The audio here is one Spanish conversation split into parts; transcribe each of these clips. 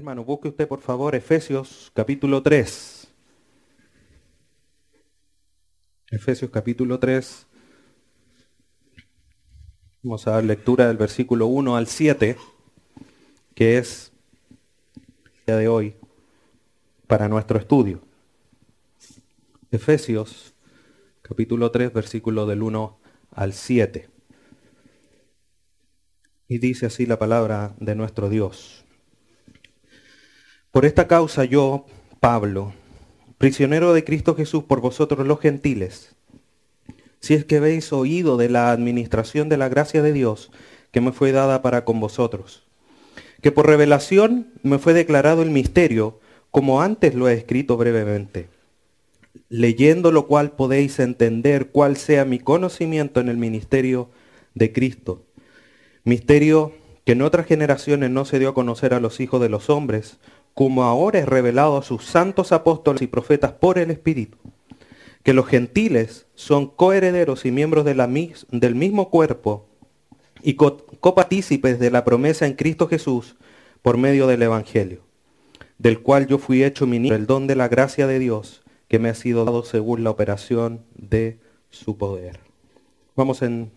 Hermano, busque usted por favor Efesios capítulo 3. Efesios capítulo 3. Vamos a dar lectura del versículo 1 al 7, que es el día de hoy para nuestro estudio. Efesios capítulo 3, versículo del 1 al 7. Y dice así la palabra de nuestro Dios. Por esta causa yo, Pablo, prisionero de Cristo Jesús por vosotros los gentiles, si es que habéis oído de la administración de la gracia de Dios que me fue dada para con vosotros, que por revelación me fue declarado el misterio, como antes lo he escrito brevemente, leyendo lo cual podéis entender cuál sea mi conocimiento en el ministerio de Cristo. Misterio que en otras generaciones no se dio a conocer a los hijos de los hombres, como ahora es revelado a sus santos apóstoles y profetas por el Espíritu, que los gentiles son coherederos y miembros de la, del mismo cuerpo y copartícipes de la promesa en Cristo Jesús por medio del Evangelio, del cual yo fui hecho ministro, el don de la gracia de Dios que me ha sido dado según la operación de su poder. Vamos en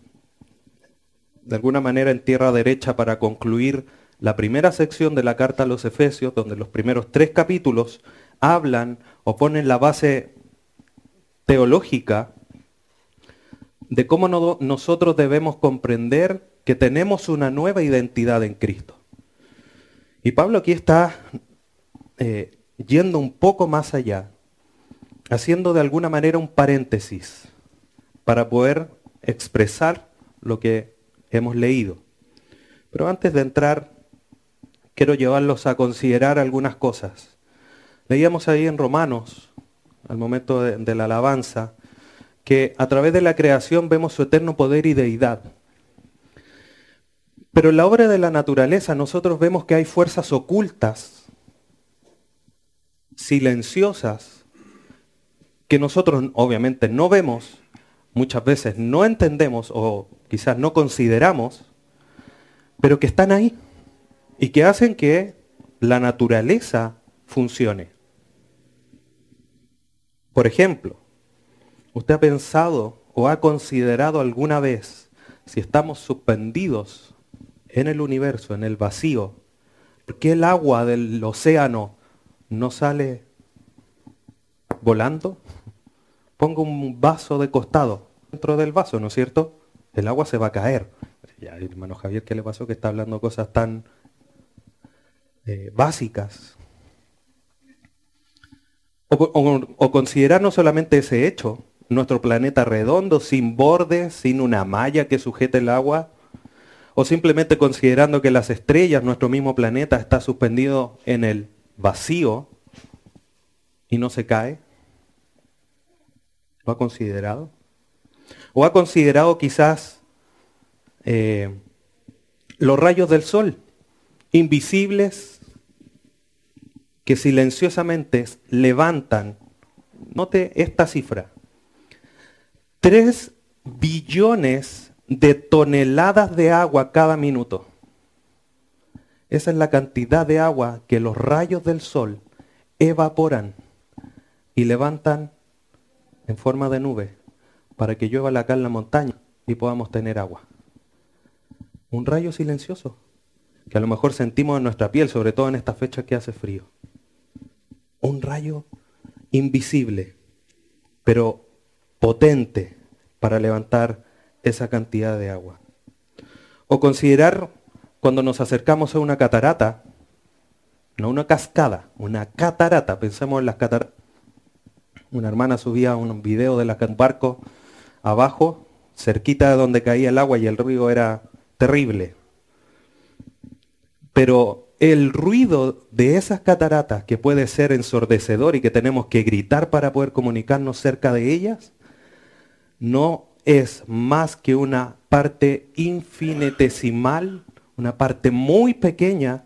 de alguna manera en tierra derecha para concluir la primera sección de la carta a los Efesios, donde los primeros tres capítulos hablan o ponen la base teológica de cómo nosotros debemos comprender que tenemos una nueva identidad en Cristo. Y Pablo aquí está eh, yendo un poco más allá, haciendo de alguna manera un paréntesis para poder expresar lo que hemos leído. Pero antes de entrar, quiero llevarlos a considerar algunas cosas. Leíamos ahí en Romanos, al momento de, la alabanza, que a través de la creación vemos su eterno poder y deidad. Pero en la obra de la naturaleza nosotros vemos que hay fuerzas ocultas, silenciosas, que nosotros obviamente no vemos, muchas veces no entendemos o quizás no consideramos, pero que están ahí y que hacen que la naturaleza funcione. Por ejemplo, ¿usted ha pensado o ha considerado alguna vez si estamos suspendidos en el universo, en el vacío, por qué el agua del océano no sale volando? Pongo un vaso de costado dentro del vaso, ¿no es cierto? el agua se va a caer. Ya, hermano Javier, ¿qué le pasó que está hablando cosas tan eh, básicas? O, no solamente ese hecho, nuestro planeta redondo, sin bordes, sin una malla que sujete el agua, o simplemente considerando que las estrellas, nuestro mismo planeta, está suspendido en el vacío y no se cae. ¿Lo ha considerado? ¿O ha considerado quizás eh, los rayos del sol, invisibles, que silenciosamente levantan, note esta cifra, 3 billones de toneladas de agua cada minuto. Esa es la cantidad de agua que los rayos del sol evaporan y levantan en forma de nube para que llueva acá en la montaña y podamos tener agua. Un rayo silencioso que a lo mejor sentimos en nuestra piel, sobre todo en esta fecha que hace frío. Un rayo invisible, pero potente para levantar esa cantidad de agua. O considerar cuando nos acercamos a una catarata, no una cascada, una catarata, pensemos en las cataratas. Una hermana subía un video de la barco abajo, cerquita de donde caía el agua y el río era terrible. Pero el ruido de esas cataratas, que puede ser ensordecedor y que tenemos que gritar para poder comunicarnos cerca de ellas, no es más que una parte infinitesimal, una parte muy pequeña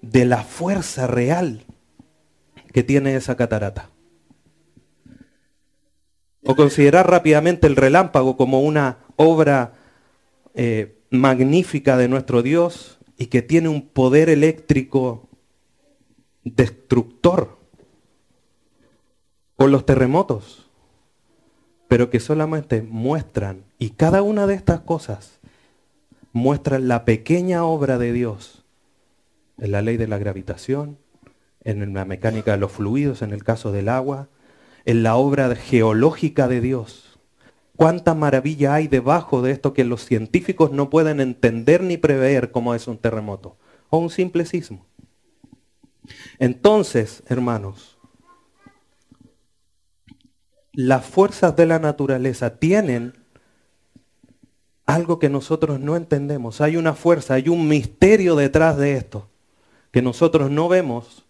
de la fuerza real que tiene esa catarata. O considerar rápidamente el relámpago como una obra eh, magnífica de nuestro Dios y que tiene un poder eléctrico destructor o los terremotos, pero que solamente muestran, y cada una de estas cosas muestra la pequeña obra de Dios en la ley de la gravitación, en la mecánica de los fluidos, en el caso del agua, en la obra geológica de Dios. Cuánta maravilla hay debajo de esto que los científicos no pueden entender ni prever cómo es un terremoto o un simple sismo. Entonces, hermanos, las fuerzas de la naturaleza tienen algo que nosotros no entendemos. Hay una fuerza, hay un misterio detrás de esto que nosotros no vemos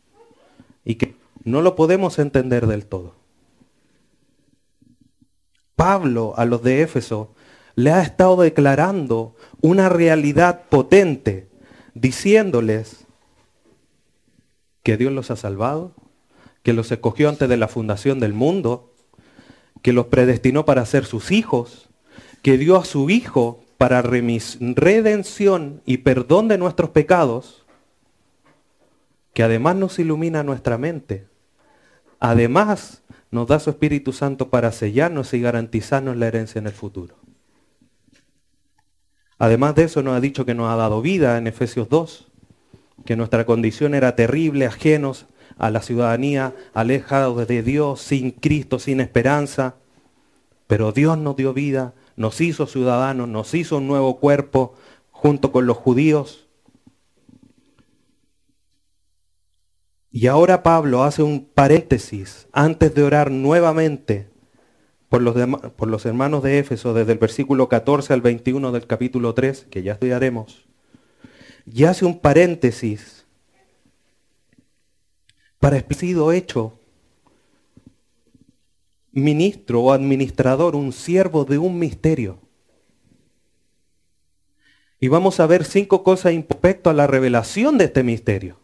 y que no lo podemos entender del todo. Pablo a los de Éfeso le ha estado declarando una realidad potente, diciéndoles que Dios los ha salvado, que los escogió antes de la fundación del mundo, que los predestinó para ser sus hijos, que dio a su Hijo para redención y perdón de nuestros pecados, que además nos ilumina nuestra mente, además nos da su Espíritu Santo para sellarnos y garantizarnos la herencia en el futuro. Además de eso nos ha dicho que nos ha dado vida en Efesios 2, que nuestra condición era terrible, ajenos a la ciudadanía, alejados de Dios, sin Cristo, sin esperanza, pero Dios nos dio vida nos hizo ciudadanos, nos hizo un nuevo cuerpo junto con los judíos. Y ahora Pablo hace un paréntesis antes de orar nuevamente por los, por los hermanos de Éfeso desde el versículo 14 al 21 del capítulo 3, que ya estudiaremos. Y hace un paréntesis para sido hecho ministro o administrador, un siervo de un misterio. Y vamos a ver cinco cosas respecto a la revelación de este misterio.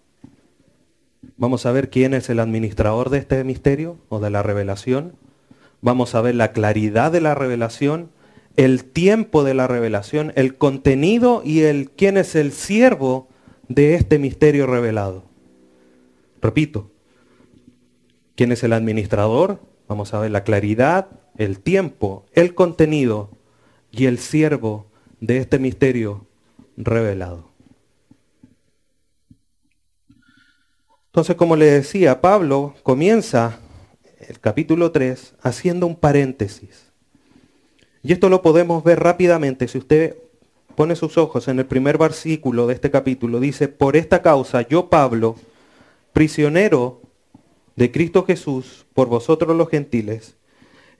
Vamos a ver quién es el administrador de este misterio o de la revelación. Vamos a ver la claridad de la revelación, el tiempo de la revelación, el contenido y el quién es el siervo de este misterio revelado. Repito, quién es el administrador, Vamos a ver la claridad, el tiempo, el contenido y el siervo de este misterio revelado. Entonces, como le decía, Pablo comienza el capítulo 3 haciendo un paréntesis. Y esto lo podemos ver rápidamente. Si usted pone sus ojos en el primer versículo de este capítulo, dice, por esta causa yo, Pablo, prisionero de Cristo Jesús por vosotros los gentiles.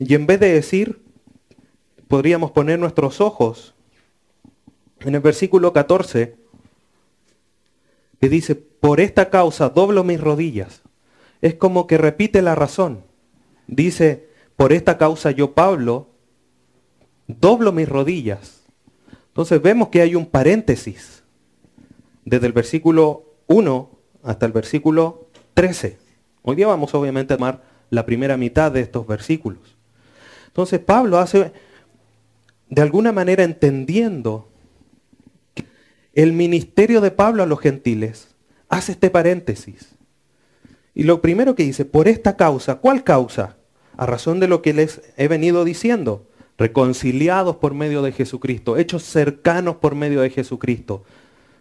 Y en vez de decir, podríamos poner nuestros ojos en el versículo 14, que dice, por esta causa doblo mis rodillas. Es como que repite la razón. Dice, por esta causa yo, Pablo, doblo mis rodillas. Entonces vemos que hay un paréntesis desde el versículo 1 hasta el versículo 13. Hoy día vamos obviamente a tomar la primera mitad de estos versículos. Entonces Pablo hace, de alguna manera entendiendo el ministerio de Pablo a los gentiles, hace este paréntesis. Y lo primero que dice, por esta causa, ¿cuál causa? A razón de lo que les he venido diciendo, reconciliados por medio de Jesucristo, hechos cercanos por medio de Jesucristo,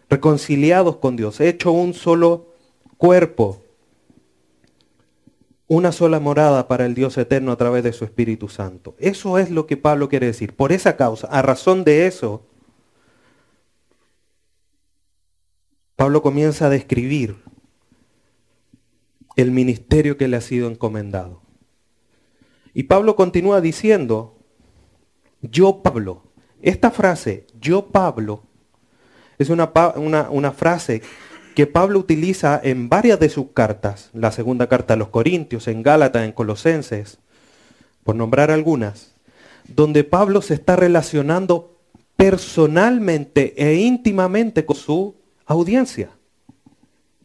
reconciliados con Dios, hecho un solo cuerpo, una sola morada para el Dios eterno a través de su Espíritu Santo. Eso es lo que Pablo quiere decir. Por esa causa, a razón de eso, Pablo comienza a describir el ministerio que le ha sido encomendado. Y Pablo continúa diciendo, yo Pablo, esta frase, yo Pablo, es una, una, una frase que Pablo utiliza en varias de sus cartas, la segunda carta a los Corintios, en Gálatas, en Colosenses, por nombrar algunas, donde Pablo se está relacionando personalmente e íntimamente con su audiencia.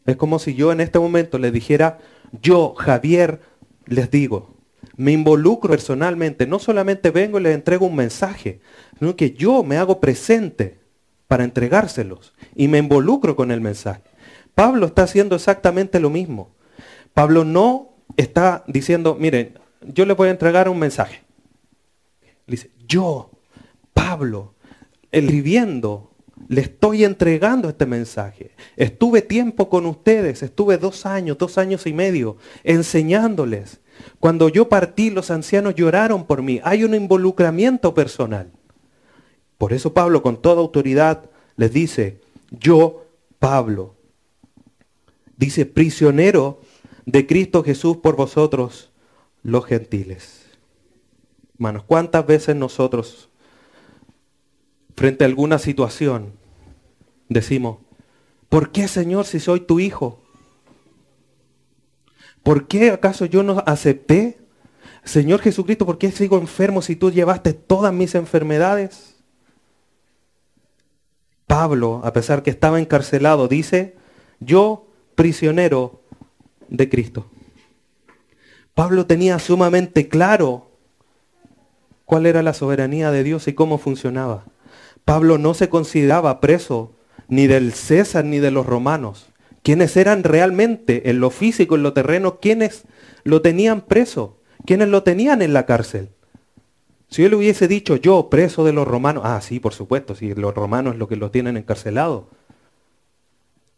Es como si yo en este momento le dijera, yo, Javier, les digo, me involucro personalmente, no solamente vengo y les entrego un mensaje, sino que yo me hago presente para entregárselos y me involucro con el mensaje. Pablo está haciendo exactamente lo mismo. Pablo no está diciendo, miren, yo le voy a entregar un mensaje. dice, yo, Pablo, escribiendo, le estoy entregando este mensaje. Estuve tiempo con ustedes, estuve dos años, dos años y medio, enseñándoles. Cuando yo partí, los ancianos lloraron por mí. Hay un involucramiento personal. Por eso Pablo con toda autoridad les dice, yo, Pablo, dice, prisionero de Cristo Jesús por vosotros, los gentiles. Hermanos, ¿cuántas veces nosotros, frente a alguna situación, decimos, ¿por qué Señor si soy tu hijo? ¿Por qué acaso yo no acepté? Señor Jesucristo, ¿por qué sigo enfermo si tú llevaste todas mis enfermedades? Pablo, a pesar que estaba encarcelado, dice, yo prisionero de Cristo. Pablo tenía sumamente claro cuál era la soberanía de Dios y cómo funcionaba. Pablo no se consideraba preso ni del César ni de los romanos. Quienes eran realmente en lo físico, en lo terreno, quienes lo tenían preso, quienes lo tenían en la cárcel. Si él hubiese dicho yo, preso de los romanos, ah, sí, por supuesto, si los romanos es lo que lo tienen encarcelado.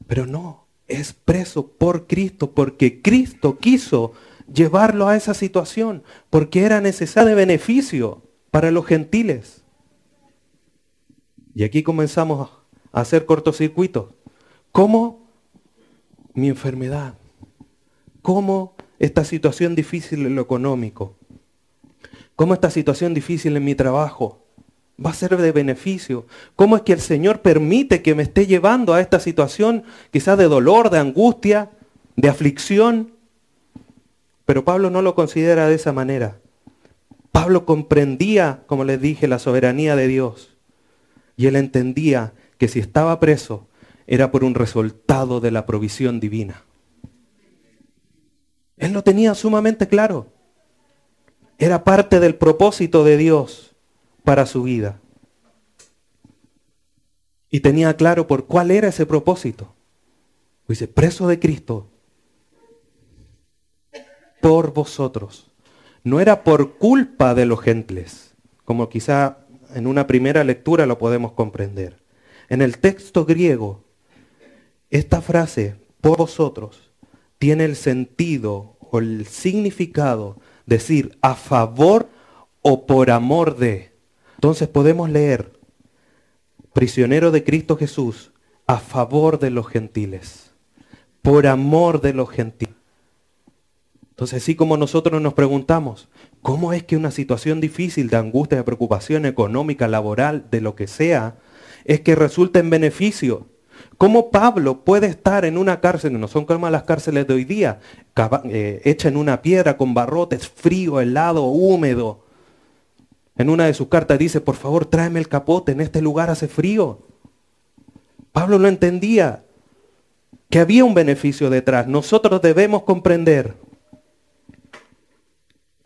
Pero no, es preso por Cristo, porque Cristo quiso llevarlo a esa situación, porque era necesario de beneficio para los gentiles. Y aquí comenzamos a hacer cortocircuitos. ¿Cómo mi enfermedad? ¿Cómo esta situación difícil en lo económico? ¿Cómo esta situación difícil en mi trabajo? va a ser de beneficio. ¿Cómo es que el Señor permite que me esté llevando a esta situación quizás de dolor, de angustia, de aflicción? Pero Pablo no lo considera de esa manera. Pablo comprendía, como les dije, la soberanía de Dios. Y él entendía que si estaba preso era por un resultado de la provisión divina. Él lo tenía sumamente claro. Era parte del propósito de Dios para su vida. Y tenía claro por cuál era ese propósito. Dice, preso de Cristo por vosotros. No era por culpa de los gentiles, como quizá en una primera lectura lo podemos comprender. En el texto griego, esta frase, por vosotros, tiene el sentido o el significado decir a favor o por amor de. Entonces podemos leer, prisionero de Cristo Jesús, a favor de los gentiles, por amor de los gentiles. Entonces, así como nosotros nos preguntamos, ¿cómo es que una situación difícil de angustia, de preocupación económica, laboral, de lo que sea, es que resulta en beneficio? ¿Cómo Pablo puede estar en una cárcel, no son como las cárceles de hoy día, eh, hecha en una piedra con barrotes, frío, helado, húmedo, en una de sus cartas dice, por favor, tráeme el capote, en este lugar hace frío. Pablo no entendía que había un beneficio detrás. Nosotros debemos comprender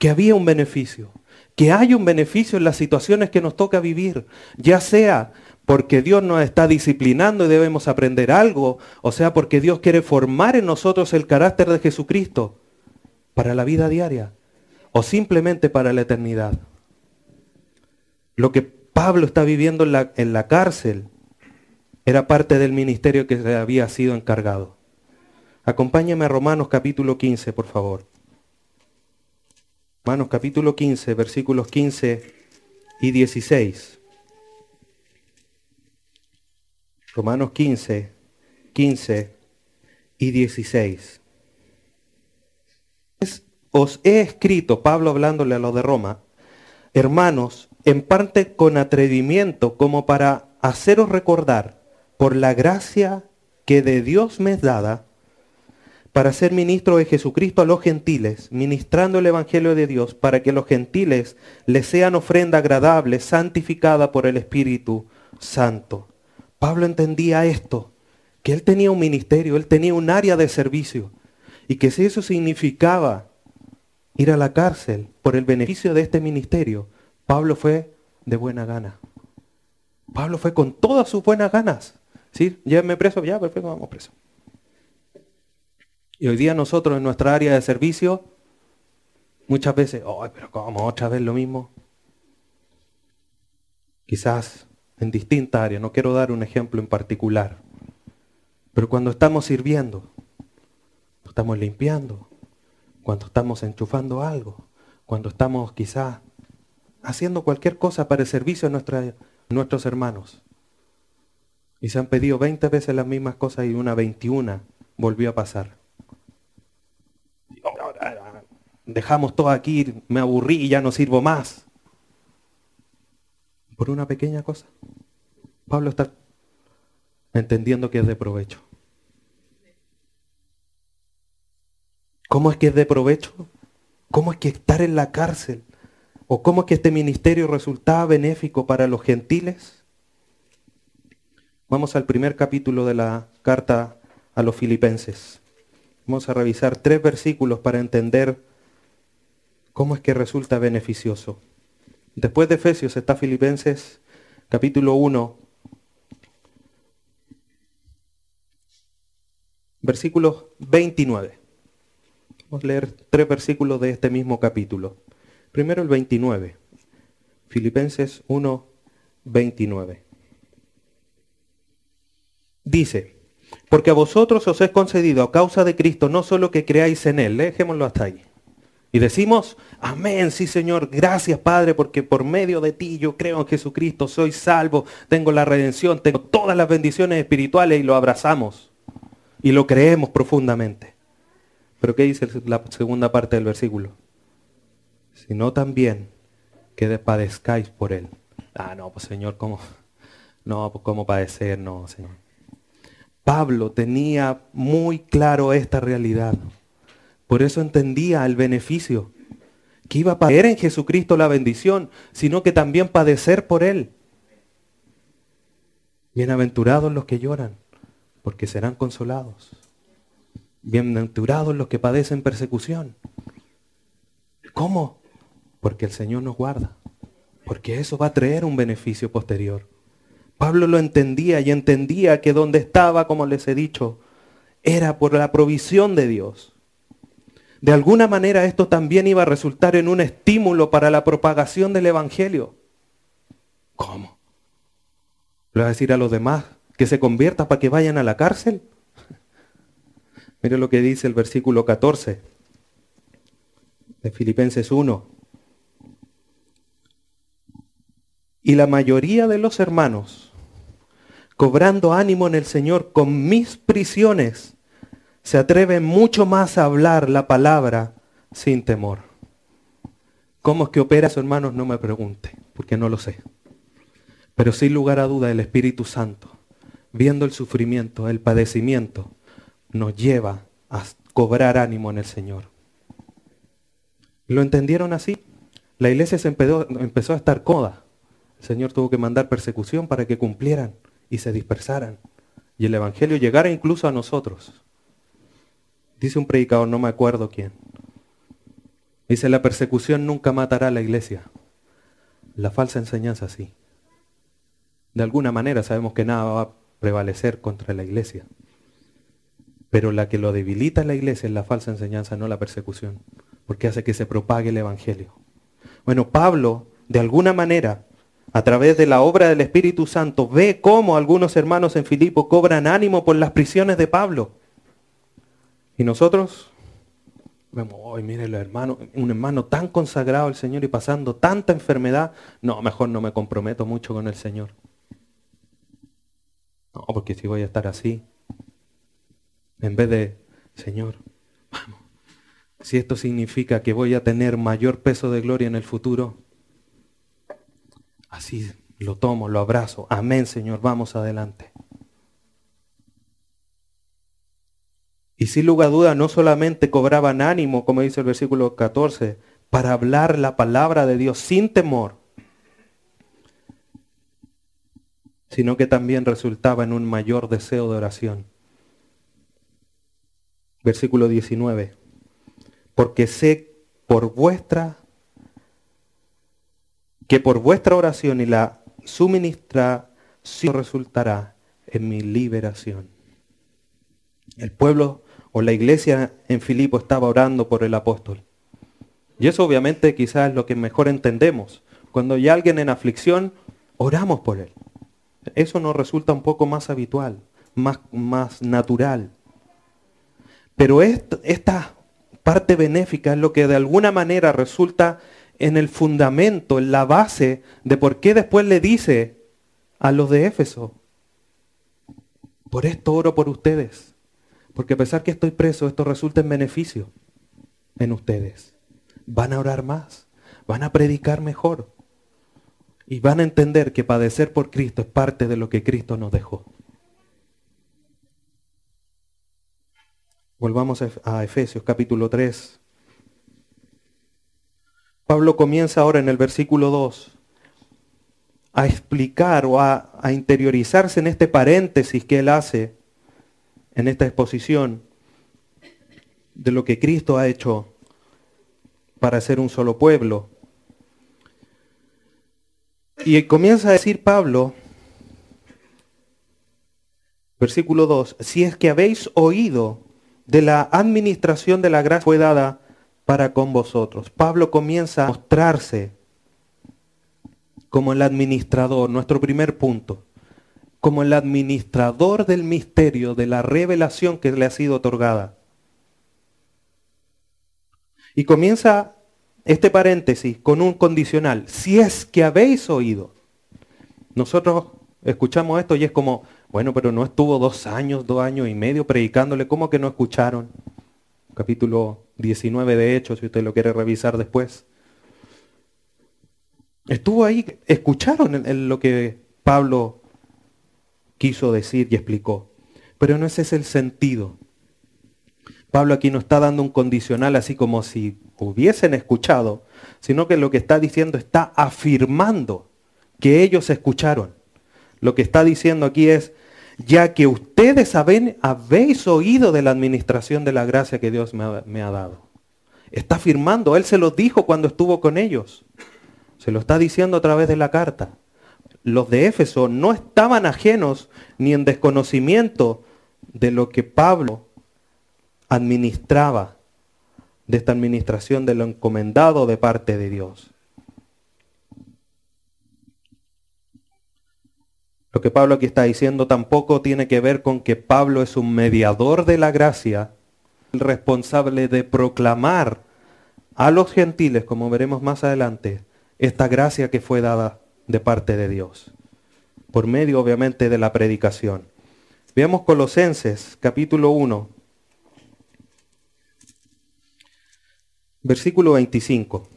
que había un beneficio, que hay un beneficio en las situaciones que nos toca vivir, ya sea porque Dios nos está disciplinando y debemos aprender algo, o sea, porque Dios quiere formar en nosotros el carácter de Jesucristo para la vida diaria, o simplemente para la eternidad. Lo que Pablo está viviendo en la, cárcel era parte del ministerio que le había sido encargado. Acompáñame a Romanos capítulo 15, por favor. Romanos capítulo 15, versículos 15 y 16. Romanos 15, 15 y 16. Os he escrito, Pablo hablándole a los de Roma, hermanos, en parte con atrevimiento, como para haceros recordar, por la gracia que de Dios me es dada, para ser ministro de Jesucristo a los gentiles, ministrando el Evangelio de Dios, para que los gentiles les sean ofrenda agradable, santificada por el Espíritu Santo. Pablo entendía esto, que él tenía un ministerio, él tenía un área de servicio, y que si eso significaba ir a la cárcel por el beneficio de este ministerio, Pablo fue de buena gana. Pablo fue con todas sus buenas ganas. ¿Sí? Llévenme preso, ya, perfecto, vamos preso. Y hoy día nosotros en nuestra área de servicio, muchas veces, ay, pero ¿cómo otra vez lo mismo? Quizás en distintas áreas, no quiero dar un ejemplo en particular, pero cuando estamos sirviendo, estamos limpiando, cuando estamos enchufando algo, cuando estamos quizás haciendo cualquier cosa para el servicio a nuestros hermanos. Y se han pedido 20 veces las mismas cosas y una 21 volvió a pasar. Dejamos todo aquí, me aburrí y ya no sirvo más. Por una pequeña cosa. Pablo está entendiendo que es de provecho. ¿Cómo es que es de provecho? ¿Cómo es que estar en la cárcel o cómo es que este ministerio resultaba benéfico para los gentiles? Vamos al primer capítulo de la carta a los filipenses. Vamos a revisar tres versículos para entender cómo es que resulta beneficioso. Después de Efesios está Filipenses capítulo 1, versículo 29. Vamos a leer tres versículos de este mismo capítulo. Primero el 29. Filipenses 1, 29. Dice, porque a vosotros os es concedido a causa de Cristo no solo que creáis en Él, dejémoslo hasta ahí. Y decimos, amén, sí Señor, gracias Padre, porque por medio de ti yo creo en Jesucristo, soy salvo, tengo la redención, tengo todas las bendiciones espirituales y lo abrazamos y lo creemos profundamente. Pero ¿qué dice la segunda parte del versículo? Sino también que padezcáis por él. Ah, no, pues Señor, ¿cómo? No, pues cómo padecer, no, Señor. Pablo tenía muy claro esta realidad. Por eso entendía el beneficio. Que iba a padecer en Jesucristo la bendición, sino que también padecer por él. Bienaventurados los que lloran, porque serán consolados. Bienaventurados los que padecen persecución. ¿Cómo? Porque el Señor nos guarda. Porque eso va a traer un beneficio posterior. Pablo lo entendía y entendía que donde estaba, como les he dicho, era por la provisión de Dios. De alguna manera esto también iba a resultar en un estímulo para la propagación del Evangelio. ¿Cómo? ¿Le va a decir a los demás que se convierta para que vayan a la cárcel? Mire lo que dice el versículo 14 de Filipenses 1. Y la mayoría de los hermanos, cobrando ánimo en el Señor con mis prisiones, se atreven mucho más a hablar la palabra sin temor. ¿Cómo es que opera eso, hermanos? No me pregunte, porque no lo sé. Pero sin lugar a duda el Espíritu Santo, viendo el sufrimiento, el padecimiento, nos lleva a cobrar ánimo en el Señor. ¿Lo entendieron así? La iglesia se empezó, a estar cómoda. El Señor tuvo que mandar persecución para que cumplieran y se dispersaran. Y el Evangelio llegara incluso a nosotros. Dice un predicador, no me acuerdo quién. Dice, la persecución nunca matará a la iglesia. La falsa enseñanza sí. De alguna manera sabemos que nada va a prevalecer contra la iglesia. Pero la que lo debilita en la iglesia es la falsa enseñanza, no la persecución, porque hace que se propague el Evangelio. Bueno, Pablo, de alguna manera, a través de la obra del Espíritu Santo, ve cómo algunos hermanos en Filipo cobran ánimo por las prisiones de Pablo. Y nosotros vemos, hoy mire el hermano, un hermano tan consagrado al Señor y pasando tanta enfermedad, no, mejor no me comprometo mucho con el Señor. No, porque si voy a estar así, en vez de, Señor, vamos, si esto significa que voy a tener mayor peso de gloria en el futuro, así lo tomo, lo abrazo. Amén, Señor, vamos adelante. Y sin lugar a duda, no solamente cobraban ánimo, como dice el versículo 14, para hablar la palabra de Dios sin temor, sino que también resultaba en un mayor deseo de oración versículo 19. Porque sé por vuestra que por vuestra oración y la suministración resultará en mi liberación. El pueblo o la iglesia en Filipo estaba orando por el apóstol. Y eso obviamente quizás es lo que mejor entendemos. Cuando hay alguien en aflicción, oramos por él. Eso nos resulta un poco más habitual, más, más natural. Pero esta parte benéfica es lo que de alguna manera resulta en el fundamento, en la base de por qué después le dice a los de Éfeso, por esto oro por ustedes, porque a pesar que estoy preso, esto resulta en beneficio en ustedes. Van a orar más, van a predicar mejor y van a entender que padecer por Cristo es parte de lo que Cristo nos dejó. Volvamos a Efesios capítulo 3. Pablo comienza ahora en el versículo 2 a explicar o a, a, interiorizarse en este paréntesis que él hace en esta exposición de lo que Cristo ha hecho para ser un solo pueblo. Y comienza a decir Pablo, versículo 2, si es que habéis oído de la administración de la gracia fue dada para con vosotros. Pablo comienza a mostrarse como el administrador, nuestro primer punto, como el administrador del misterio, de la revelación que le ha sido otorgada. Y comienza este paréntesis con un condicional, si es que habéis oído. Nosotros escuchamos esto y es como, bueno, pero no estuvo dos años, dos años y medio predicándole, ¿cómo que no escucharon? Capítulo 19 de Hechos, si usted lo quiere revisar después. Estuvo ahí, escucharon lo que Pablo quiso decir y explicó. Pero no ese es el sentido. Pablo aquí no está dando un condicional así como si hubiesen escuchado, sino que lo que está diciendo está afirmando que ellos escucharon. Lo que está diciendo aquí es, ya que ustedes habéis oído de la administración de la gracia que Dios me ha, me ha dado. Está afirmando, Él se lo dijo cuando estuvo con ellos. Se lo está diciendo a través de la carta. Los de Éfeso no estaban ajenos ni en desconocimiento de lo que Pablo administraba, de esta administración de lo encomendado de parte de Dios. Lo que Pablo aquí está diciendo tampoco tiene que ver con que Pablo es un mediador de la gracia, el responsable de proclamar a los gentiles, como veremos más adelante, esta gracia que fue dada de parte de Dios, por medio obviamente de la predicación. Veamos Colosenses capítulo 1, versículo 25.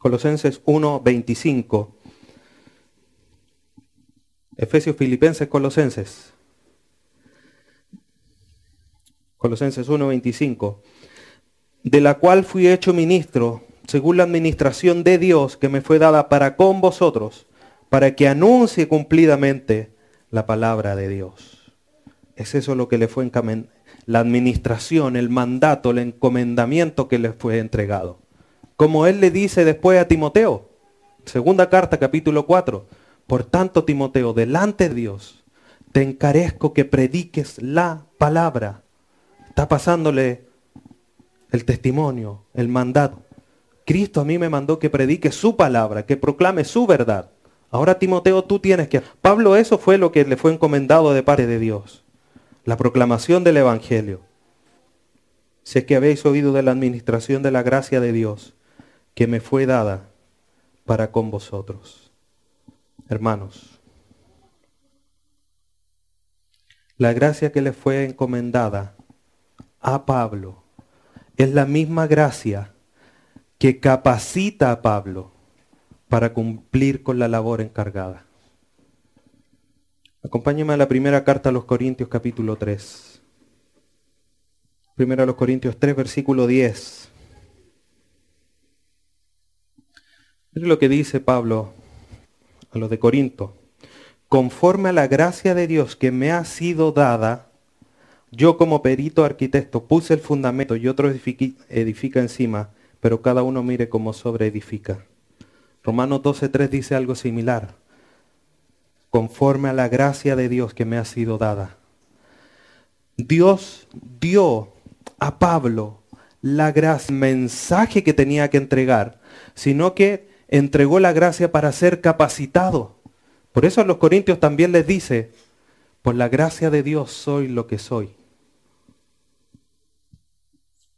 Colosenses 1, 25. Efesios, Filipenses, Colosenses. Colosenses 1, 25. De la cual fui hecho ministro, según la administración de Dios que me fue dada para con vosotros, para que anuncie cumplidamente la palabra de Dios. Es eso lo que le fue la administración, el mandato, el encomendamiento que le fue entregado. Como él le dice después a Timoteo, segunda carta, capítulo 4. Por tanto, Timoteo, delante de Dios, te encarezco que prediques la palabra. Está pasándole el testimonio, el mandato. Cristo a mí me mandó que predique su palabra, que proclame su verdad. Ahora Timoteo, tú tienes que... Pablo, eso fue lo que le fue encomendado de parte de Dios. La proclamación del Evangelio. Sé que habéis oído de la administración de la gracia de Dios que me fue dada para con vosotros. Hermanos, la gracia que le fue encomendada a Pablo es la misma gracia que capacita a Pablo para cumplir con la labor encargada. Acompáñeme a la primera carta a los Corintios capítulo 3. Primero a los Corintios 3 versículo 10. Es lo que dice Pablo a los de Corinto. Conforme a la gracia de Dios que me ha sido dada, yo como perito arquitecto puse el fundamento y otro edifica, encima, pero cada uno mire cómo sobre edifica. Romanos 12.3 dice algo similar. conforme a la gracia de Dios que me ha sido dada. Dios dio a Pablo la gracia, mensaje que tenía que entregar, sino que entregó la gracia para ser capacitado. Por eso a los corintios también les dice, por la gracia de Dios soy lo que soy.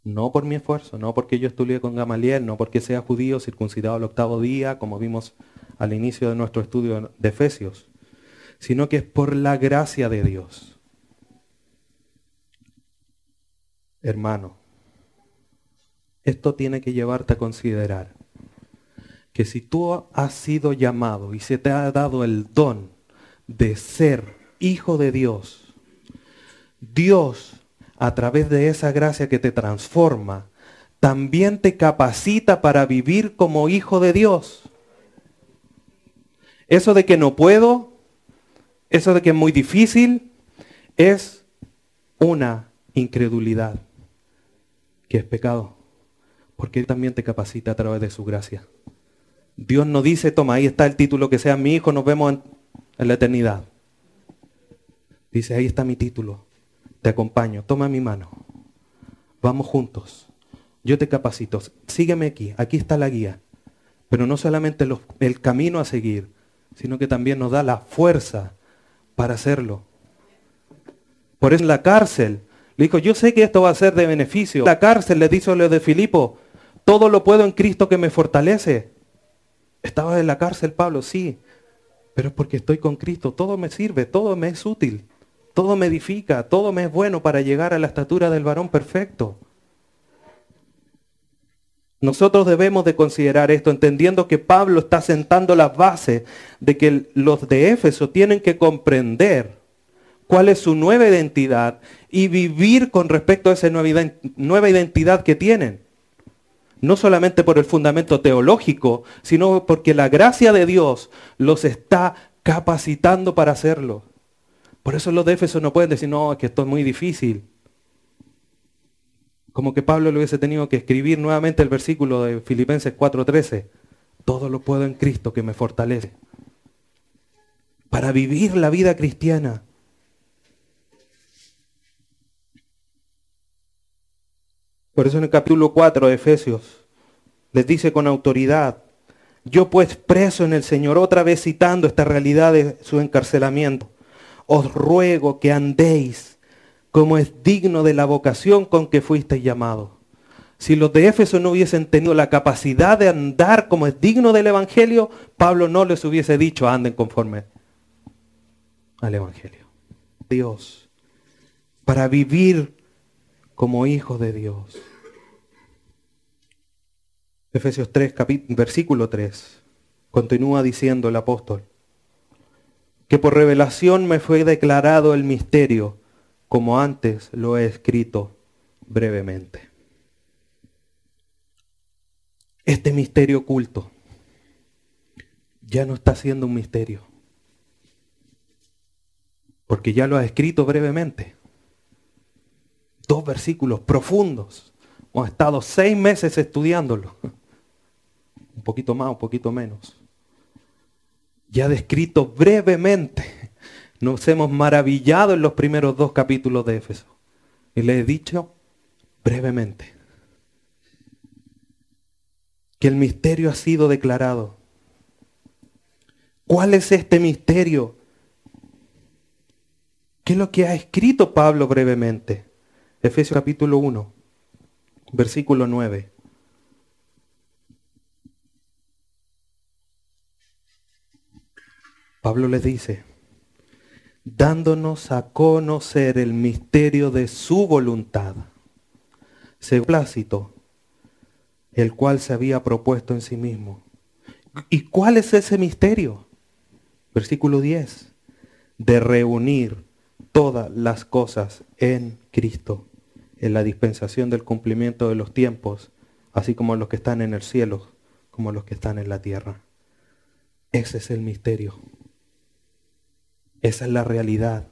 No por mi esfuerzo, no porque yo estudié con Gamaliel, no porque sea judío circuncidado al octavo día, como vimos al inicio de nuestro estudio de Efesios, sino que es por la gracia de Dios. Hermano, esto tiene que llevarte a considerar que si tú has sido llamado y se te ha dado el don de ser hijo de Dios, Dios a través de esa gracia que te transforma, también te capacita para vivir como hijo de Dios. Eso de que no puedo, eso de que es muy difícil, es una incredulidad, que es pecado, porque Él también te capacita a través de su gracia. Dios no dice, toma, ahí está el título, que sea mi hijo, nos vemos en, en la eternidad. Dice, ahí está mi título te acompaño, toma mi mano, vamos juntos, yo te capacito, sígueme aquí, aquí está la guía, pero no solamente el camino a seguir, sino que también nos da la fuerza para hacerlo. Por eso la cárcel, le dijo, yo sé que esto va a ser de beneficio. La cárcel le dijo lo de Filipo, todo lo puedo en Cristo que me fortalece. Estaba en la cárcel Pablo, sí, pero es porque estoy con Cristo, todo me sirve, todo me es útil. Todo me edifica, todo me es bueno para llegar a la estatura del varón perfecto. Nosotros debemos de considerar esto entendiendo que Pablo está sentando las bases de que los de Éfeso tienen que comprender cuál es su nueva identidad y vivir con respecto a esa nueva identidad que tienen. No solamente por el fundamento teológico, sino porque la gracia de Dios los está capacitando para hacerlo. Por eso los de Éfeso no pueden decir, no, es que esto es muy difícil. Como que Pablo le hubiese tenido que escribir nuevamente el versículo de Filipenses 4:13. Todo lo puedo en Cristo que me fortalece. Para vivir la vida cristiana. Por eso en el capítulo 4 de Efesios les dice con autoridad, yo pues preso en el Señor, otra vez citando esta realidad de su encarcelamiento os ruego que andéis como es digno de la vocación con que fuisteis llamados. Si los de Éfeso no hubiesen tenido la capacidad de andar como es digno del Evangelio, Pablo no les hubiese dicho anden conforme al Evangelio. Dios, para vivir como hijos de Dios. Efesios 3, versículo 3, continúa diciendo el apóstol que por revelación me fue declarado el misterio, como antes lo he escrito brevemente. Este misterio oculto ya no está siendo un misterio, porque ya lo ha escrito brevemente. Dos versículos profundos. Hemos estado seis meses estudiándolo. Un poquito más, un poquito menos ya descrito brevemente. Nos hemos maravillado en los primeros dos capítulos de Éfeso. Y le he dicho brevemente que el misterio ha sido declarado. ¿Cuál es este misterio? ¿Qué es lo que ha escrito Pablo brevemente? Efesios capítulo 1, versículo 9. Pablo les dice, dándonos a conocer el misterio de su voluntad, según plácito, el cual se había propuesto en sí mismo. ¿Y cuál es ese misterio? Versículo 10, de reunir todas las cosas en Cristo, en la dispensación del cumplimiento de los tiempos, así como los que están en el cielo, como los que están en la tierra. Ese es el misterio. Esa es la realidad.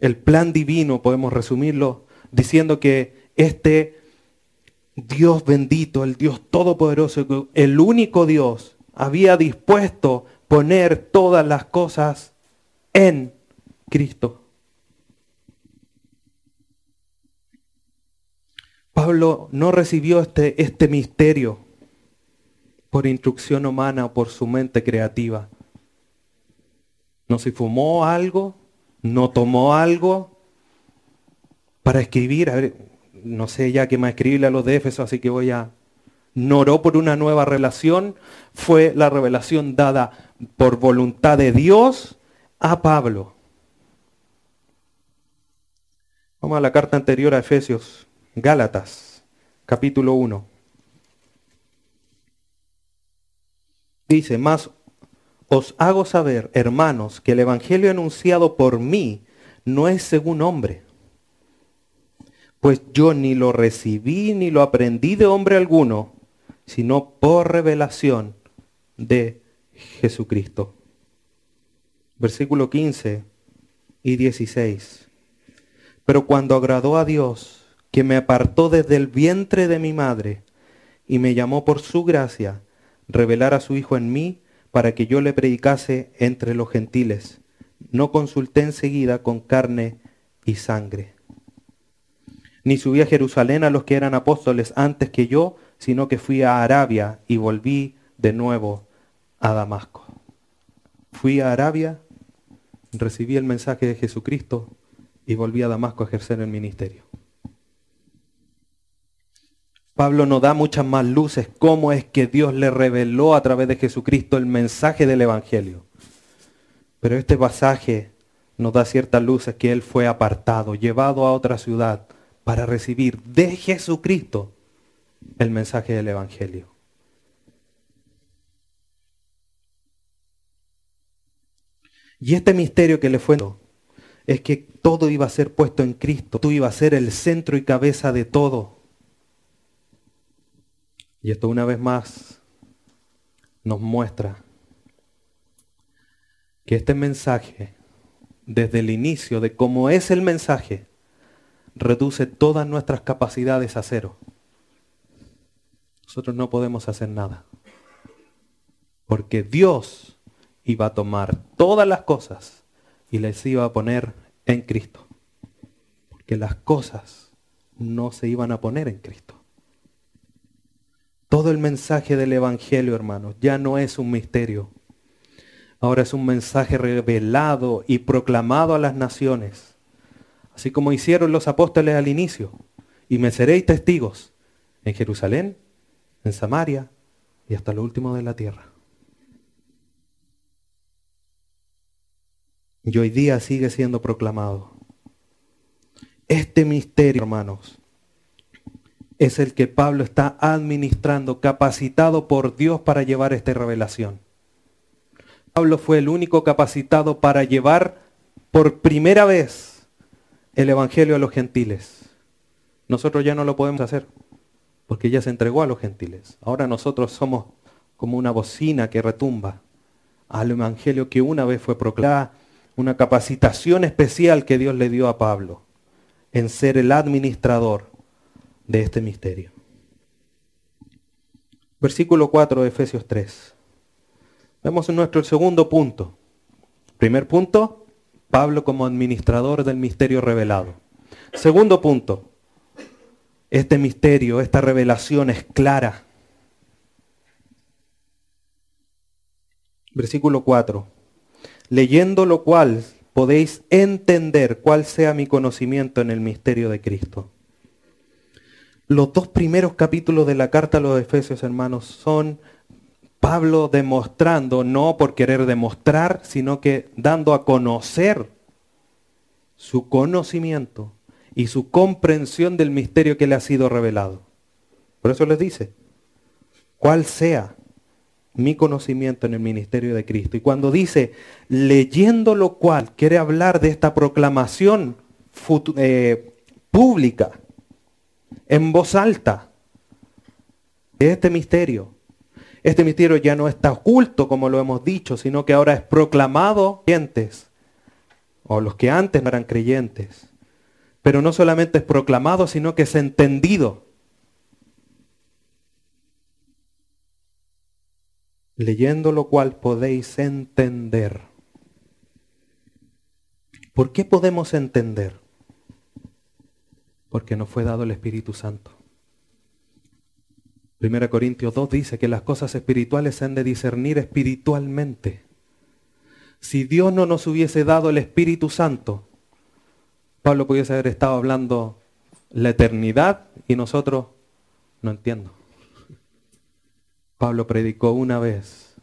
El plan divino, podemos resumirlo diciendo que este Dios bendito, el Dios todopoderoso, el único Dios, había dispuesto poner todas las cosas en Cristo. Pablo no recibió este, este misterio por instrucción humana o por su mente creativa. No se fumó algo, no tomó algo para escribir. A ver, no sé ya qué más escribirle a los de Éfeso, así que voy a... No oró por una nueva revelación, fue la revelación dada por voluntad de Dios a Pablo. Vamos a la carta anterior a Efesios, Gálatas, capítulo 1. Dice, más os hago saber, hermanos, que el Evangelio anunciado por mí no es según hombre. Pues yo ni lo recibí ni lo aprendí de hombre alguno, sino por revelación de Jesucristo. Versículo 15 y 16. Pero cuando agradó a Dios, que me apartó desde el vientre de mi madre y me llamó por su gracia, revelar a su Hijo en mí para que yo le predicase entre los gentiles. No consulté enseguida con carne y sangre. Ni subí a Jerusalén a los que eran apóstoles antes que yo, sino que fui a Arabia y volví de nuevo a Damasco. Fui a Arabia, recibí el mensaje de Jesucristo y volví a Damasco a ejercer el ministerio. Pablo nos da muchas más luces cómo es que Dios le reveló a través de Jesucristo el mensaje del Evangelio. Pero este pasaje nos da ciertas luces que él fue apartado, llevado a otra ciudad para recibir de Jesucristo el mensaje del Evangelio. Y este misterio que le fue es que todo iba a ser puesto en Cristo, tú ibas a ser el centro y cabeza de todo. Y esto una vez más nos muestra que este mensaje, desde el inicio de cómo es el mensaje, reduce todas nuestras capacidades a cero. Nosotros no podemos hacer nada. Porque Dios iba a tomar todas las cosas y les iba a poner en Cristo. Porque las cosas no se iban a poner en Cristo. Todo el mensaje del Evangelio, hermanos, ya no es un misterio. Ahora es un mensaje revelado y proclamado a las naciones, así como hicieron los apóstoles al inicio. Y me seréis testigos en Jerusalén, en Samaria y hasta lo último de la tierra. Y hoy día sigue siendo proclamado. Este misterio, hermanos, es el que Pablo está administrando, capacitado por Dios para llevar esta revelación. Pablo fue el único capacitado para llevar por primera vez el Evangelio a los gentiles. Nosotros ya no lo podemos hacer, porque ya se entregó a los gentiles. Ahora nosotros somos como una bocina que retumba al Evangelio que una vez fue proclamado, una capacitación especial que Dios le dio a Pablo en ser el administrador de este misterio. Versículo 4 de Efesios 3. Vemos nuestro segundo punto. Primer punto, Pablo como administrador del misterio revelado. Segundo punto, este misterio, esta revelación es clara. Versículo 4. Leyendo lo cual podéis entender cuál sea mi conocimiento en el misterio de Cristo los dos primeros capítulos de la carta a los Efesios, hermanos, son Pablo demostrando, no por querer demostrar, sino que dando a conocer su conocimiento y su comprensión del misterio que le ha sido revelado. Por eso les dice, cuál sea mi conocimiento en el ministerio de Cristo. Y cuando dice, leyendo lo cual, quiere hablar de esta proclamación eh, pública en voz alta este misterio. Este misterio ya no está oculto, como lo hemos dicho, sino que ahora es proclamado creyentes, o los que antes no eran creyentes. Pero no solamente es proclamado, sino que es entendido. leyendo lo cual podéis entender. ¿Por qué podemos entender? Porque nos fue dado el Espíritu Santo. 1 Corintios 2 dice que las cosas espirituales se han de discernir espiritualmente. Si Dios no nos hubiese dado el Espíritu Santo, Pablo pudiese haber estado hablando la eternidad y nosotros no entiendo. Pablo predicó una vez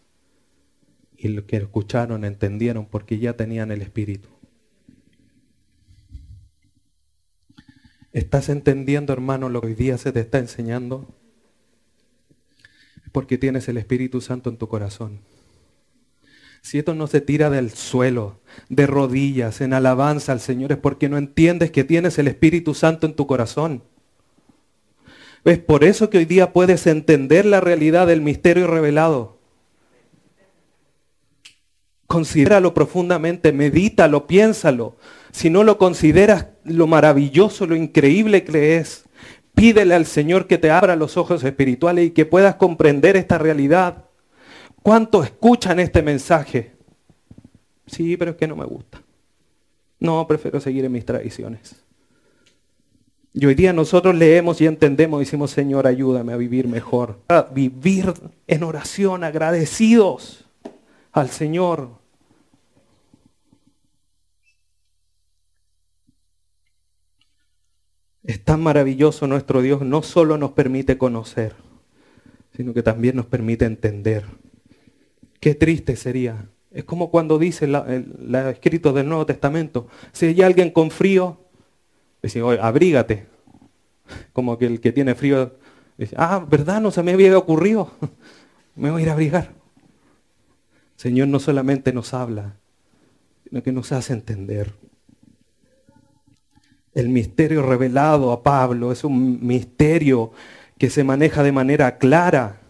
y los que escucharon entendieron porque ya tenían el Espíritu. ¿Estás entendiendo, hermano, lo que hoy día se te está enseñando? Porque tienes el Espíritu Santo en tu corazón. Si esto no se tira del suelo, de rodillas, en alabanza al Señor, es porque no entiendes que tienes el Espíritu Santo en tu corazón. Es por eso que hoy día puedes entender la realidad del misterio revelado. Considéralo profundamente, medítalo, piénsalo. Si no lo consideras lo maravilloso, lo increíble que es, pídele al Señor que te abra los ojos espirituales y que puedas comprender esta realidad. ¿Cuántos escuchan este mensaje? Sí, pero es que no me gusta. No, prefiero seguir en mis tradiciones. Y hoy día nosotros leemos y entendemos, decimos, Señor, ayúdame a vivir mejor. A vivir en oración, agradecidos al Señor. Es tan maravilloso nuestro Dios, no solo nos permite conocer, sino que también nos permite entender. Qué triste sería. Es como cuando dice la, escrito del Nuevo Testamento, si hay alguien con frío, dice, oye, abrígate. Como que el que tiene frío dice, ah, ¿verdad? No se me había ocurrido. me voy a ir a abrigar. Señor no solamente nos habla, sino que nos hace entender. El misterio revelado a Pablo es un misterio que se maneja de manera clara,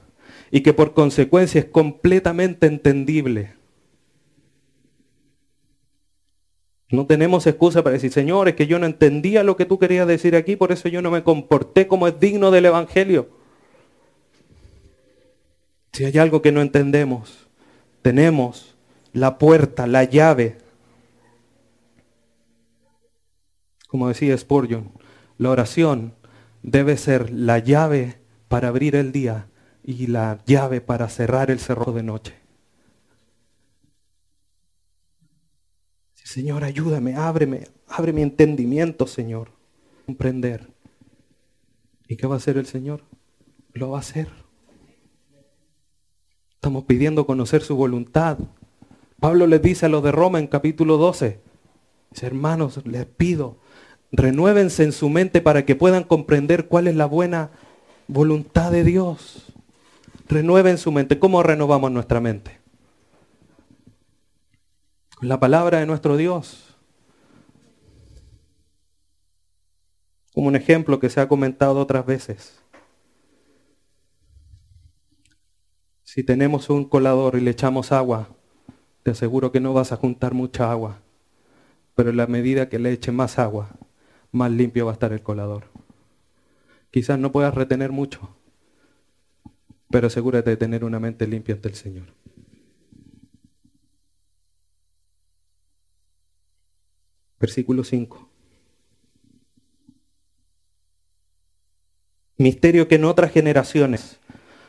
y que por consecuencia es completamente entendible. No tenemos excusa para decir, Señor, es que yo no entendía lo que tú querías decir aquí, por eso yo no me comporté como es digno del Evangelio. Si hay algo que no entendemos, tenemos la puerta, la llave. Como decía Spurgeon, la oración debe ser la llave para abrir el día y la llave para cerrar el cerrojo de noche. Señor, ayúdame, ábreme, abre mi entendimiento, Señor. Comprender. ¿Y qué va a hacer el Señor? Lo va a hacer. Estamos pidiendo conocer su voluntad. Pablo les dice a los de Roma en capítulo 12, hermanos, les pido, renuévense en su mente para que puedan comprender cuál es la buena voluntad de Dios. Renueven su mente. ¿Cómo renovamos nuestra mente? Con la palabra de nuestro Dios. Como un ejemplo que se ha comentado otras veces. Si tenemos un colador y le echamos agua, te aseguro que no vas a juntar mucha agua. Pero en la medida que le eche más agua, más limpio va a estar el colador. Quizás no puedas retener mucho, pero asegúrate de tener una mente limpia ante el Señor. Versículo 5. Misterio que en otras generaciones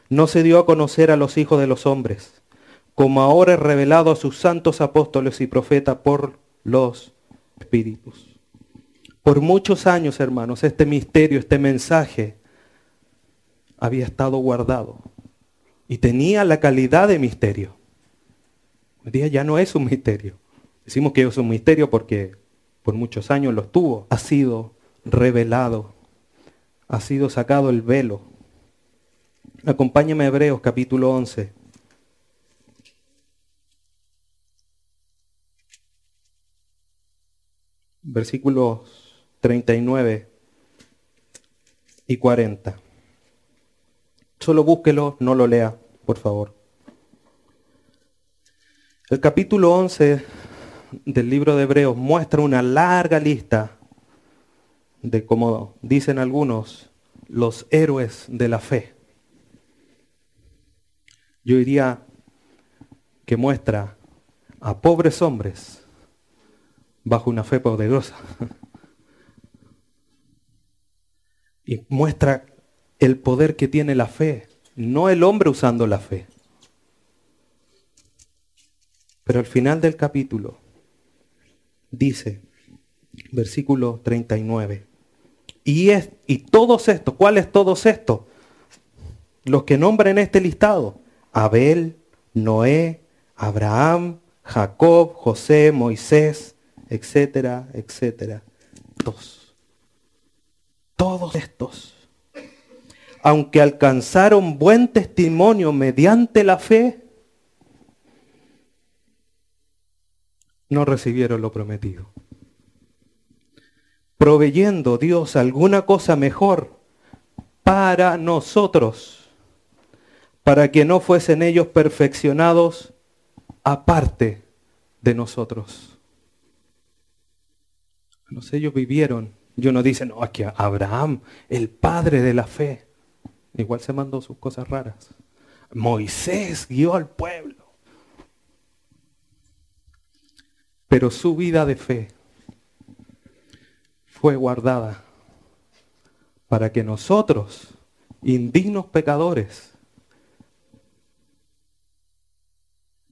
no se dio a conocer a los hijos de los hombres, como ahora es revelado a sus santos apóstoles y profetas por los espíritus. Por muchos años, hermanos, este misterio, este mensaje había estado guardado y tenía la calidad de misterio. Hoy día ya no es un misterio. Decimos que es un misterio porque por muchos años lo tuvo. Ha sido revelado, ha sido sacado el velo. Acompáñame a Hebreos capítulo 11. Versículos 39 y 40. Solo búsquelo, no lo lea, por favor. El capítulo 11 del libro de Hebreos muestra una larga lista de, como dicen algunos, los héroes de la fe. Yo diría que muestra a pobres hombres bajo una fe poderosa. Y muestra el poder que tiene la fe, no el hombre usando la fe. Pero al final del capítulo dice, versículo 39, y, es, y todos estos, ¿cuáles todos estos? Los que nombran este listado, Abel, Noé, Abraham, Jacob, José, Moisés, etcétera, etcétera. Todos. Todos estos. Aunque alcanzaron buen testimonio mediante la fe, no recibieron lo prometido. Proveyendo Dios alguna cosa mejor para nosotros, para que no fuesen ellos perfeccionados aparte de nosotros. No sé, ellos vivieron. Yo no dice, no, aquí Abraham, el padre de la fe. Igual se mandó sus cosas raras. Moisés guió al pueblo. Pero su vida de fe fue guardada para que nosotros, indignos pecadores,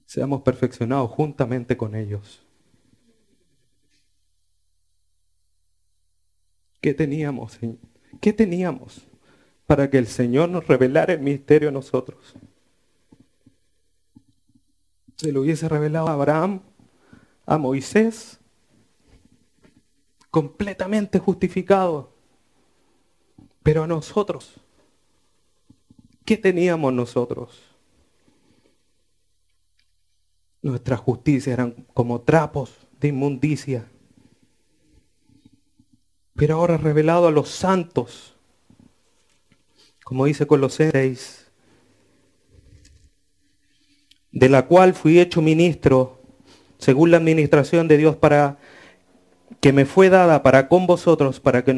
seamos perfeccionados juntamente con ellos. ¿Qué teníamos, ¿Qué teníamos para que el Señor nos revelara el misterio a nosotros? Se lo hubiese revelado a Abraham, a Moisés, completamente justificado. Pero a nosotros, ¿qué teníamos nosotros? Nuestras justicias eran como trapos de inmundicia. Pero ahora revelado a los santos, como dice Colosenses de la cual fui hecho ministro según la administración de Dios para que me fue dada para con vosotros para que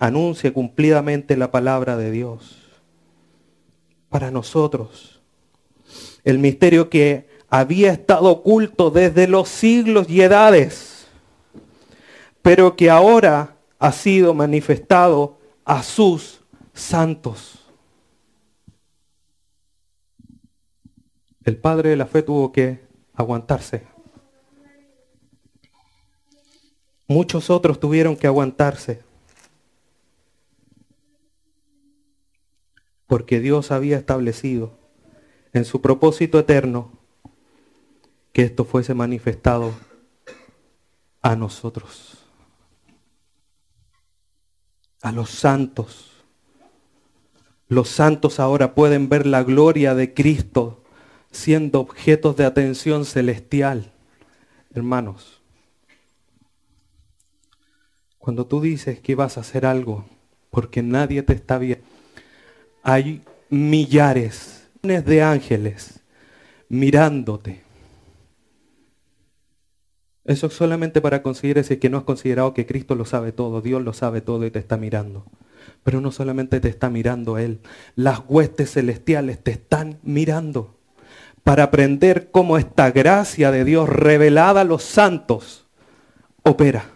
anuncie cumplidamente la palabra de Dios. Para nosotros. El misterio que había estado oculto desde los siglos y edades, pero que ahora ha sido manifestado a sus santos. El padre de la fe tuvo que aguantarse. Muchos otros tuvieron que aguantarse. Porque Dios había establecido en su propósito eterno que esto fuese manifestado a nosotros, a los santos. Los santos ahora pueden ver la gloria de Cristo siendo objetos de atención celestial. Hermanos, cuando tú dices que vas a hacer algo porque nadie te está viendo, hay millares de ángeles mirándote eso es solamente para conseguir ese que no has considerado que Cristo lo sabe todo, Dios lo sabe todo y te está mirando. Pero no solamente te está mirando Él, las huestes celestiales te están mirando para aprender cómo esta gracia de Dios revelada a los santos opera.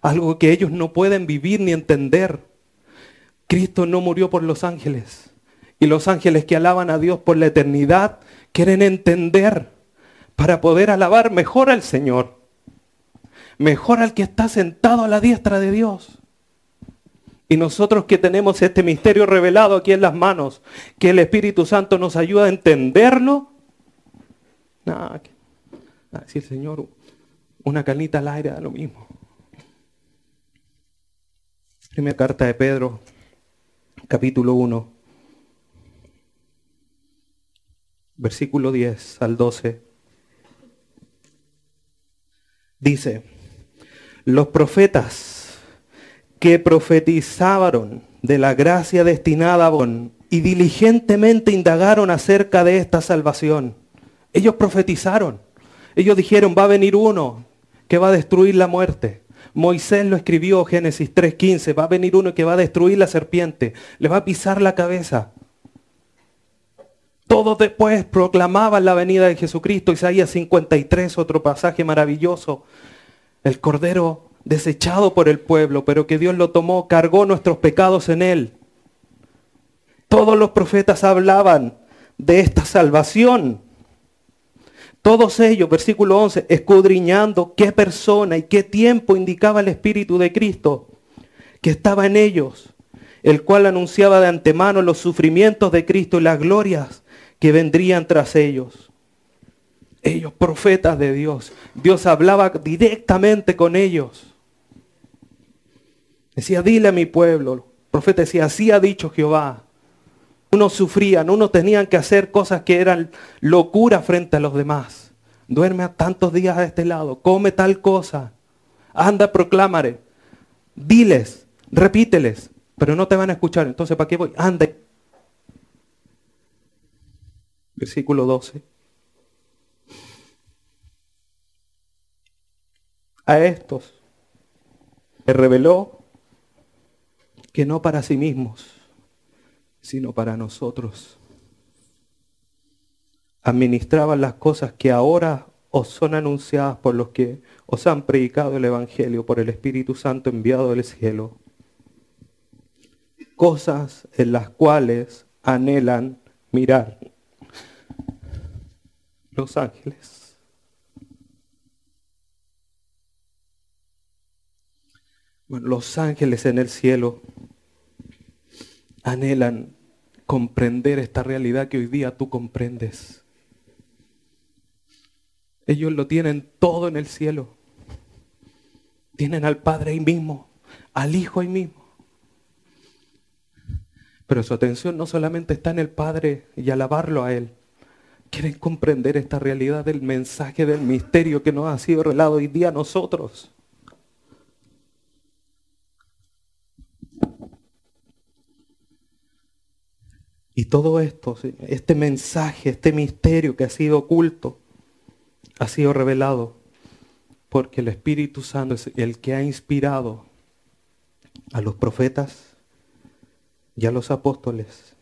Algo que ellos no pueden vivir ni entender. Cristo no murió por los ángeles. Y los ángeles que alaban a Dios por la eternidad quieren entender para poder alabar mejor al Señor, mejor al que está sentado a la diestra de Dios. Y nosotros que tenemos este misterio revelado aquí en las manos, que el Espíritu Santo nos ayuda a entenderlo, nada, si el Señor una canita al aire da lo mismo. Primera carta de Pedro, capítulo 1, versículo 10 al 12. Dice, los profetas que profetizaron de la gracia destinada a Bon y diligentemente indagaron acerca de esta salvación. Ellos profetizaron. Ellos dijeron, va a venir uno que va a destruir la muerte. Moisés lo escribió, Génesis 3.15, va a venir uno que va a destruir la serpiente, le va a pisar la cabeza. Todos después proclamaban la venida de Jesucristo. Isaías 53, otro pasaje maravilloso. El Cordero desechado por el pueblo, pero que Dios lo tomó, cargó nuestros pecados en él. Todos los profetas hablaban de esta salvación. Todos ellos, versículo 11, escudriñando qué persona y qué tiempo indicaba el Espíritu de Cristo que estaba en ellos, el cual anunciaba de antemano los sufrimientos de Cristo y las glorias que vendrían tras ellos. Ellos, profetas de Dios, Dios hablaba directamente con ellos. Decía, dile a mi pueblo, profeta decía, así ha dicho Jehová. Unos sufrían, unos tenían que hacer cosas que eran locura frente a los demás. Duerme a tantos días a este lado, come tal cosa, anda, proclámare, diles, repíteles, pero no te van a escuchar. Entonces, ¿para qué voy? Anda. Versículo 12. A estos se reveló que no para sí mismos, sino para nosotros. Administraban las cosas que ahora os son anunciadas por los que os han predicado el Evangelio por el Espíritu Santo enviado del cielo. Cosas en las cuales anhelan mirar los ángeles. Bueno, los ángeles en el cielo anhelan comprender esta realidad que hoy día tú comprendes. Ellos lo tienen todo en el cielo. Tienen al Padre ahí mismo, al Hijo ahí mismo. Pero su atención no solamente está en el Padre y alabarlo a Él. Quieren comprender esta realidad del mensaje del misterio que nos ha sido revelado hoy día a nosotros. Y todo esto, este mensaje, este misterio que ha sido oculto, ha sido revelado porque el Espíritu Santo es el que ha inspirado a los profetas y a los apóstoles,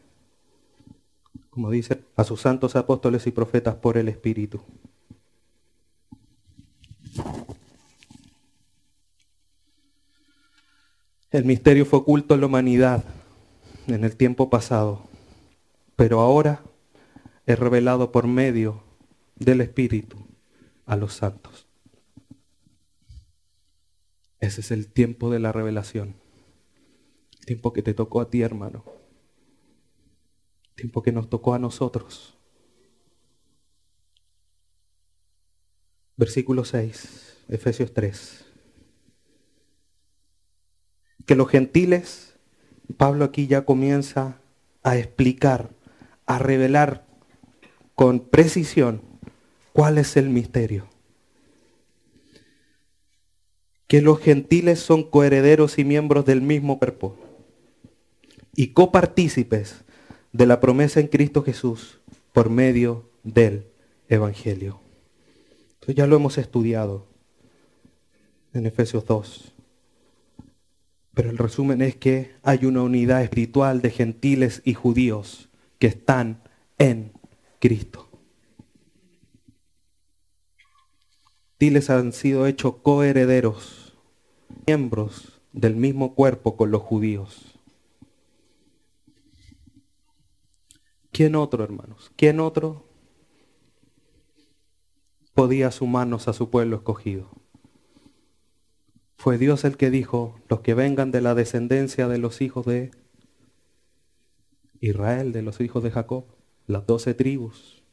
como dice, a sus santos apóstoles y profetas por el Espíritu. El misterio fue oculto en la humanidad en el tiempo pasado pero ahora es revelado por medio del Espíritu a los santos. Ese es el tiempo de la revelación. El tiempo que te tocó a ti, hermano. Tiempo que nos tocó a nosotros. Versículo 6, Efesios 3. Que los gentiles, Pablo aquí ya comienza a explicar a revelar con precisión cuál es el misterio. Que los gentiles son coherederos y miembros del mismo cuerpo y copartícipes de la promesa en Cristo Jesús por medio del Evangelio. Esto ya lo hemos estudiado en Efesios 2. Pero el resumen es que hay una unidad espiritual de gentiles y judíos que están en Cristo. Diles han sido hechos coherederos, miembros del mismo cuerpo con los judíos. ¿Quién otro, hermanos? ¿Quién otro podía sumarnos a su pueblo escogido? Fue Dios el que dijo, los que vengan de la descendencia de los hijos de Israel de los hijos de Jacob, las doce tribus.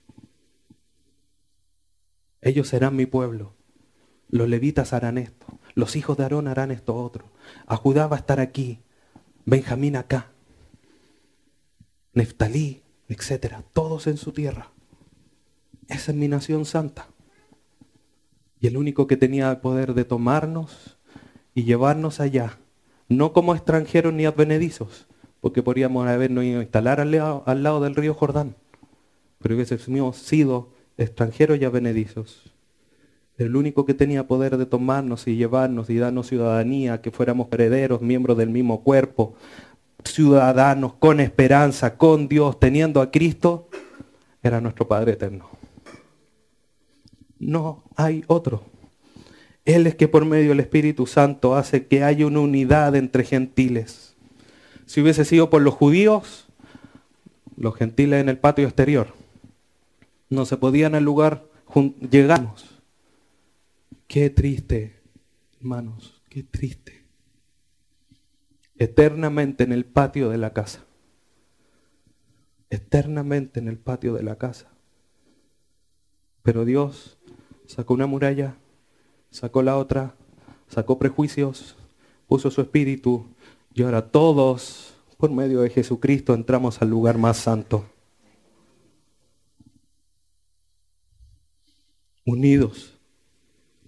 Ellos serán mi pueblo. Los levitas harán esto. Los hijos de Aarón harán esto otro. A Judá va a estar aquí. Benjamín acá. Neftalí, etcétera. Todos en su tierra. Esa es mi nación santa. Y el único que tenía poder de tomarnos y llevarnos allá, no como extranjeros ni advenedizos, porque podríamos habernos ido a instalar al lado, del río Jordán, pero hubiésemos sido extranjeros y avenedizos. El único que tenía poder de tomarnos y llevarnos y darnos ciudadanía, que fuéramos herederos, miembros del mismo cuerpo, ciudadanos con esperanza, con Dios, teniendo a Cristo, era nuestro Padre eterno. No hay otro. Él es que por medio del Espíritu Santo hace que haya una unidad entre gentiles. Si hubiese sido por los judíos, los gentiles en el patio exterior, no se podían al lugar llegamos. Qué triste, hermanos, qué triste. Eternamente en el patio de la casa. Eternamente en el patio de la casa. Pero Dios sacó una muralla, sacó la otra, sacó prejuicios, puso su espíritu y ahora todos, por medio de Jesucristo, entramos al lugar más santo. Unidos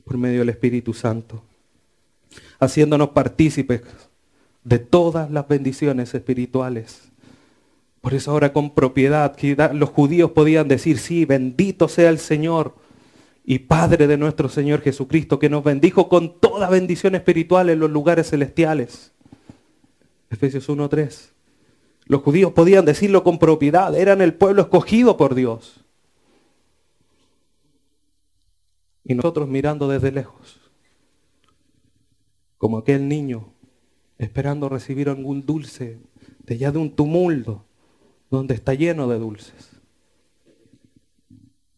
por medio del Espíritu Santo, haciéndonos partícipes de todas las bendiciones espirituales. Por eso ahora con propiedad, los judíos podían decir, sí, bendito sea el Señor y Padre de nuestro Señor Jesucristo, que nos bendijo con toda bendición espiritual en los lugares celestiales. Efesios 1.3. Los judíos podían decirlo con propiedad, eran el pueblo escogido por Dios. Y nosotros mirando desde lejos, como aquel niño esperando recibir algún dulce de ya de un tumulto donde está lleno de dulces.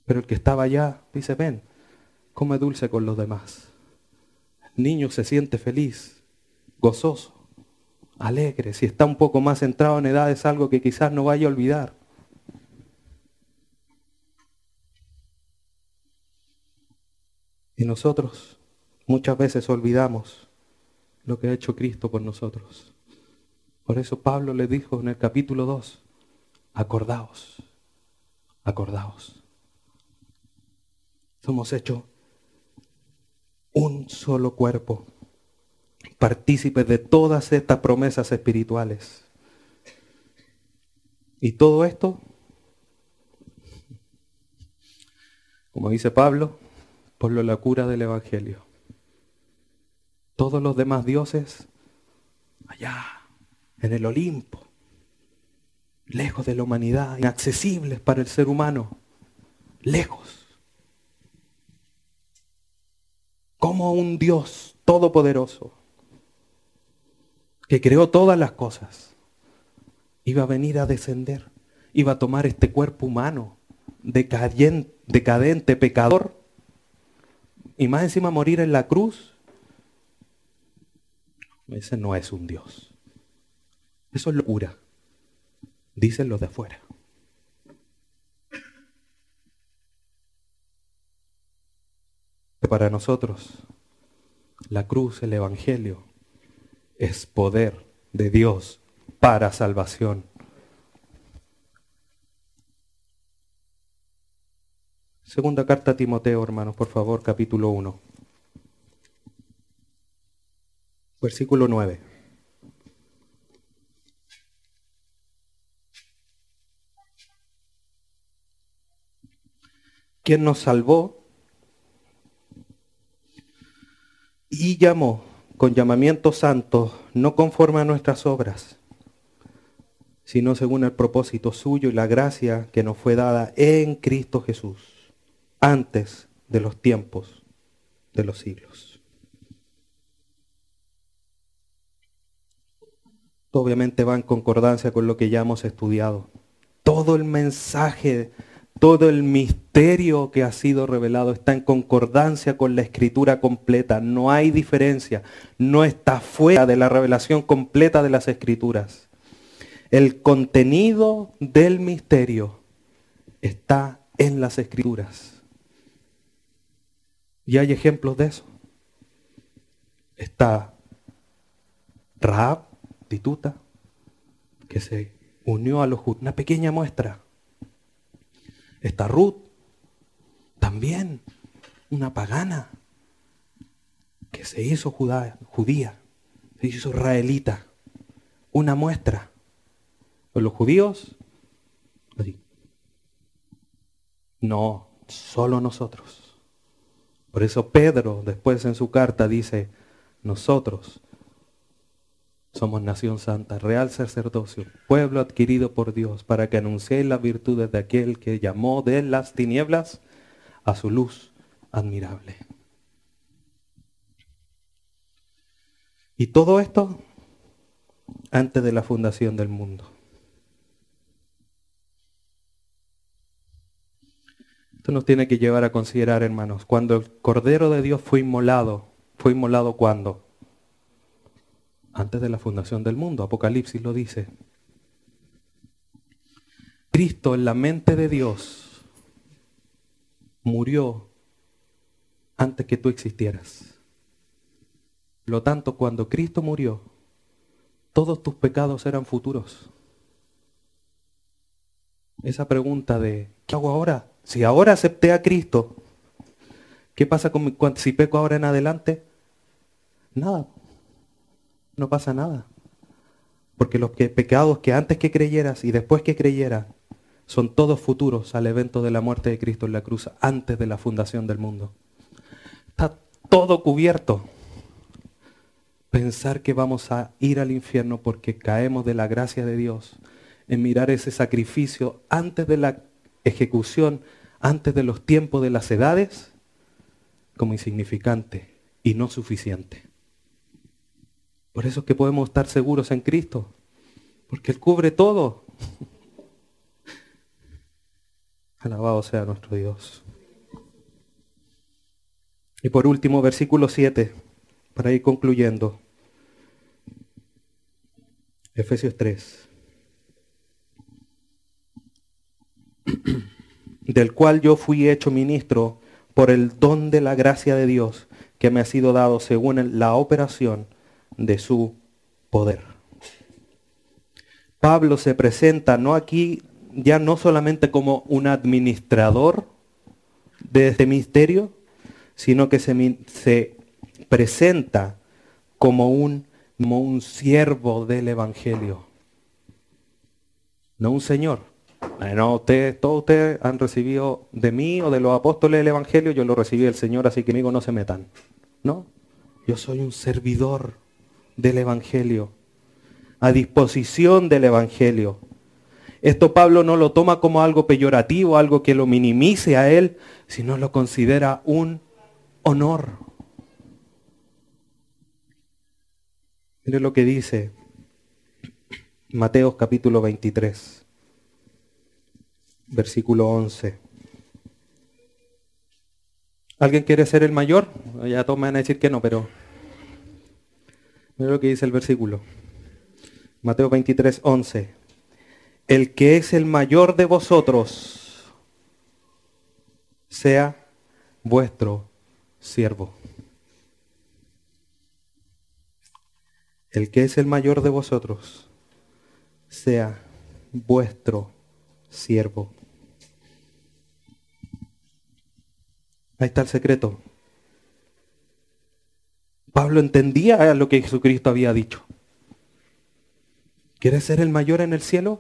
Pero el que estaba allá dice, ven, come dulce con los demás. El niño se siente feliz, gozoso, alegre. Si está un poco más centrado en edad es algo que quizás no vaya a olvidar. Y nosotros muchas veces olvidamos lo que ha hecho Cristo por nosotros. Por eso Pablo le dijo en el capítulo 2, acordaos, acordaos. Somos hechos un solo cuerpo, partícipes de todas estas promesas espirituales. Y todo esto, como dice Pablo, por la cura del Evangelio. Todos los demás dioses, allá, en el Olimpo, lejos de la humanidad, inaccesibles para el ser humano, lejos como un Dios todopoderoso que creó todas las cosas, iba a venir a descender, iba a tomar este cuerpo humano, decadente, decadente pecador, y más encima morir en la cruz. Ese no es un Dios. Eso es locura. Dicen los de afuera. para nosotros la cruz, el Evangelio, es poder de Dios para salvación. Segunda carta a Timoteo, hermanos, por favor, capítulo 1. Versículo 9. Quien nos salvó y llamó con llamamiento santo, no conforme a nuestras obras, sino según el propósito suyo y la gracia que nos fue dada en Cristo Jesús, antes de los tiempos de los siglos. Obviamente va en concordancia con lo que ya hemos estudiado. Todo el mensaje todo el misterio que ha sido revelado está en concordancia con la escritura completa. No hay diferencia. No está fuera de la revelación completa de las escrituras. El contenido del misterio está en las escrituras. Y hay ejemplos de eso. Está Raab, Que se unió a los judíos. Una pequeña muestra Está Ruth, también una pagana que se hizo judía, se hizo israelita. Una muestra. Los judíos, no, solo nosotros. Por eso Pedro después en su carta dice, nosotros Somos nación santa, real sacerdocio, pueblo adquirido por Dios, para que anunciéis las virtudes de aquel que llamó de las tinieblas a su luz admirable. Y todo esto antes de la fundación del mundo. Esto nos tiene que llevar a considerar, hermanos, cuando el Cordero de Dios fue inmolado, fue inmolado cuando? Antes de la fundación del mundo, Apocalipsis lo dice. Cristo en la mente de Dios murió antes que tú existieras. Lo tanto, cuando Cristo murió, todos tus pecados eran futuros. Esa pregunta de, ¿qué hago ahora? Si ahora acepté a Cristo, ¿qué pasa con mi, si peco ahora en adelante? Nada. No pasa nada. Porque los pecados que antes que creyeras y después que creyeras son todos futuros al evento de la muerte de Cristo en la cruz, antes de la fundación del mundo. Está todo cubierto. Pensar que vamos a ir al infierno porque caemos de la gracia de Dios en mirar ese sacrificio antes de la ejecución antes de los tiempos de las edades como insignificante y no suficiente. Por eso es que podemos estar seguros en Cristo, porque Él cubre todo. Alabado sea nuestro Dios. Y por último, versículo 7, para ir concluyendo. Efesios 3. del cual yo fui hecho ministro por el don de la gracia de Dios que me ha sido dado según la operación de su poder. Pablo se presenta no aquí ya no solamente como un administrador de este misterio, sino que se, se presenta como un, como un siervo del Evangelio, no un señor. No, ustedes, todos ustedes han recibido de mí o de los apóstoles el Evangelio, yo lo recibí del Señor, así que conmigo no se metan. No, yo soy un servidor del Evangelio, a disposición del Evangelio. Esto Pablo no lo toma como algo peyorativo, algo que lo minimice a él, sino lo considera un honor. Mire lo que dice Mateo capítulo 23 versículo 11. ¿Alguien quiere ser el mayor? Ya todos me van a decir que no, pero mira lo que dice el versículo. Mateo 23, 11. El que es el mayor de vosotros sea vuestro siervo. El que es el mayor de vosotros sea vuestro siervo. Ahí está el secreto. Pablo entendía lo que Jesucristo había dicho. ¿Quieres ser el mayor en el cielo?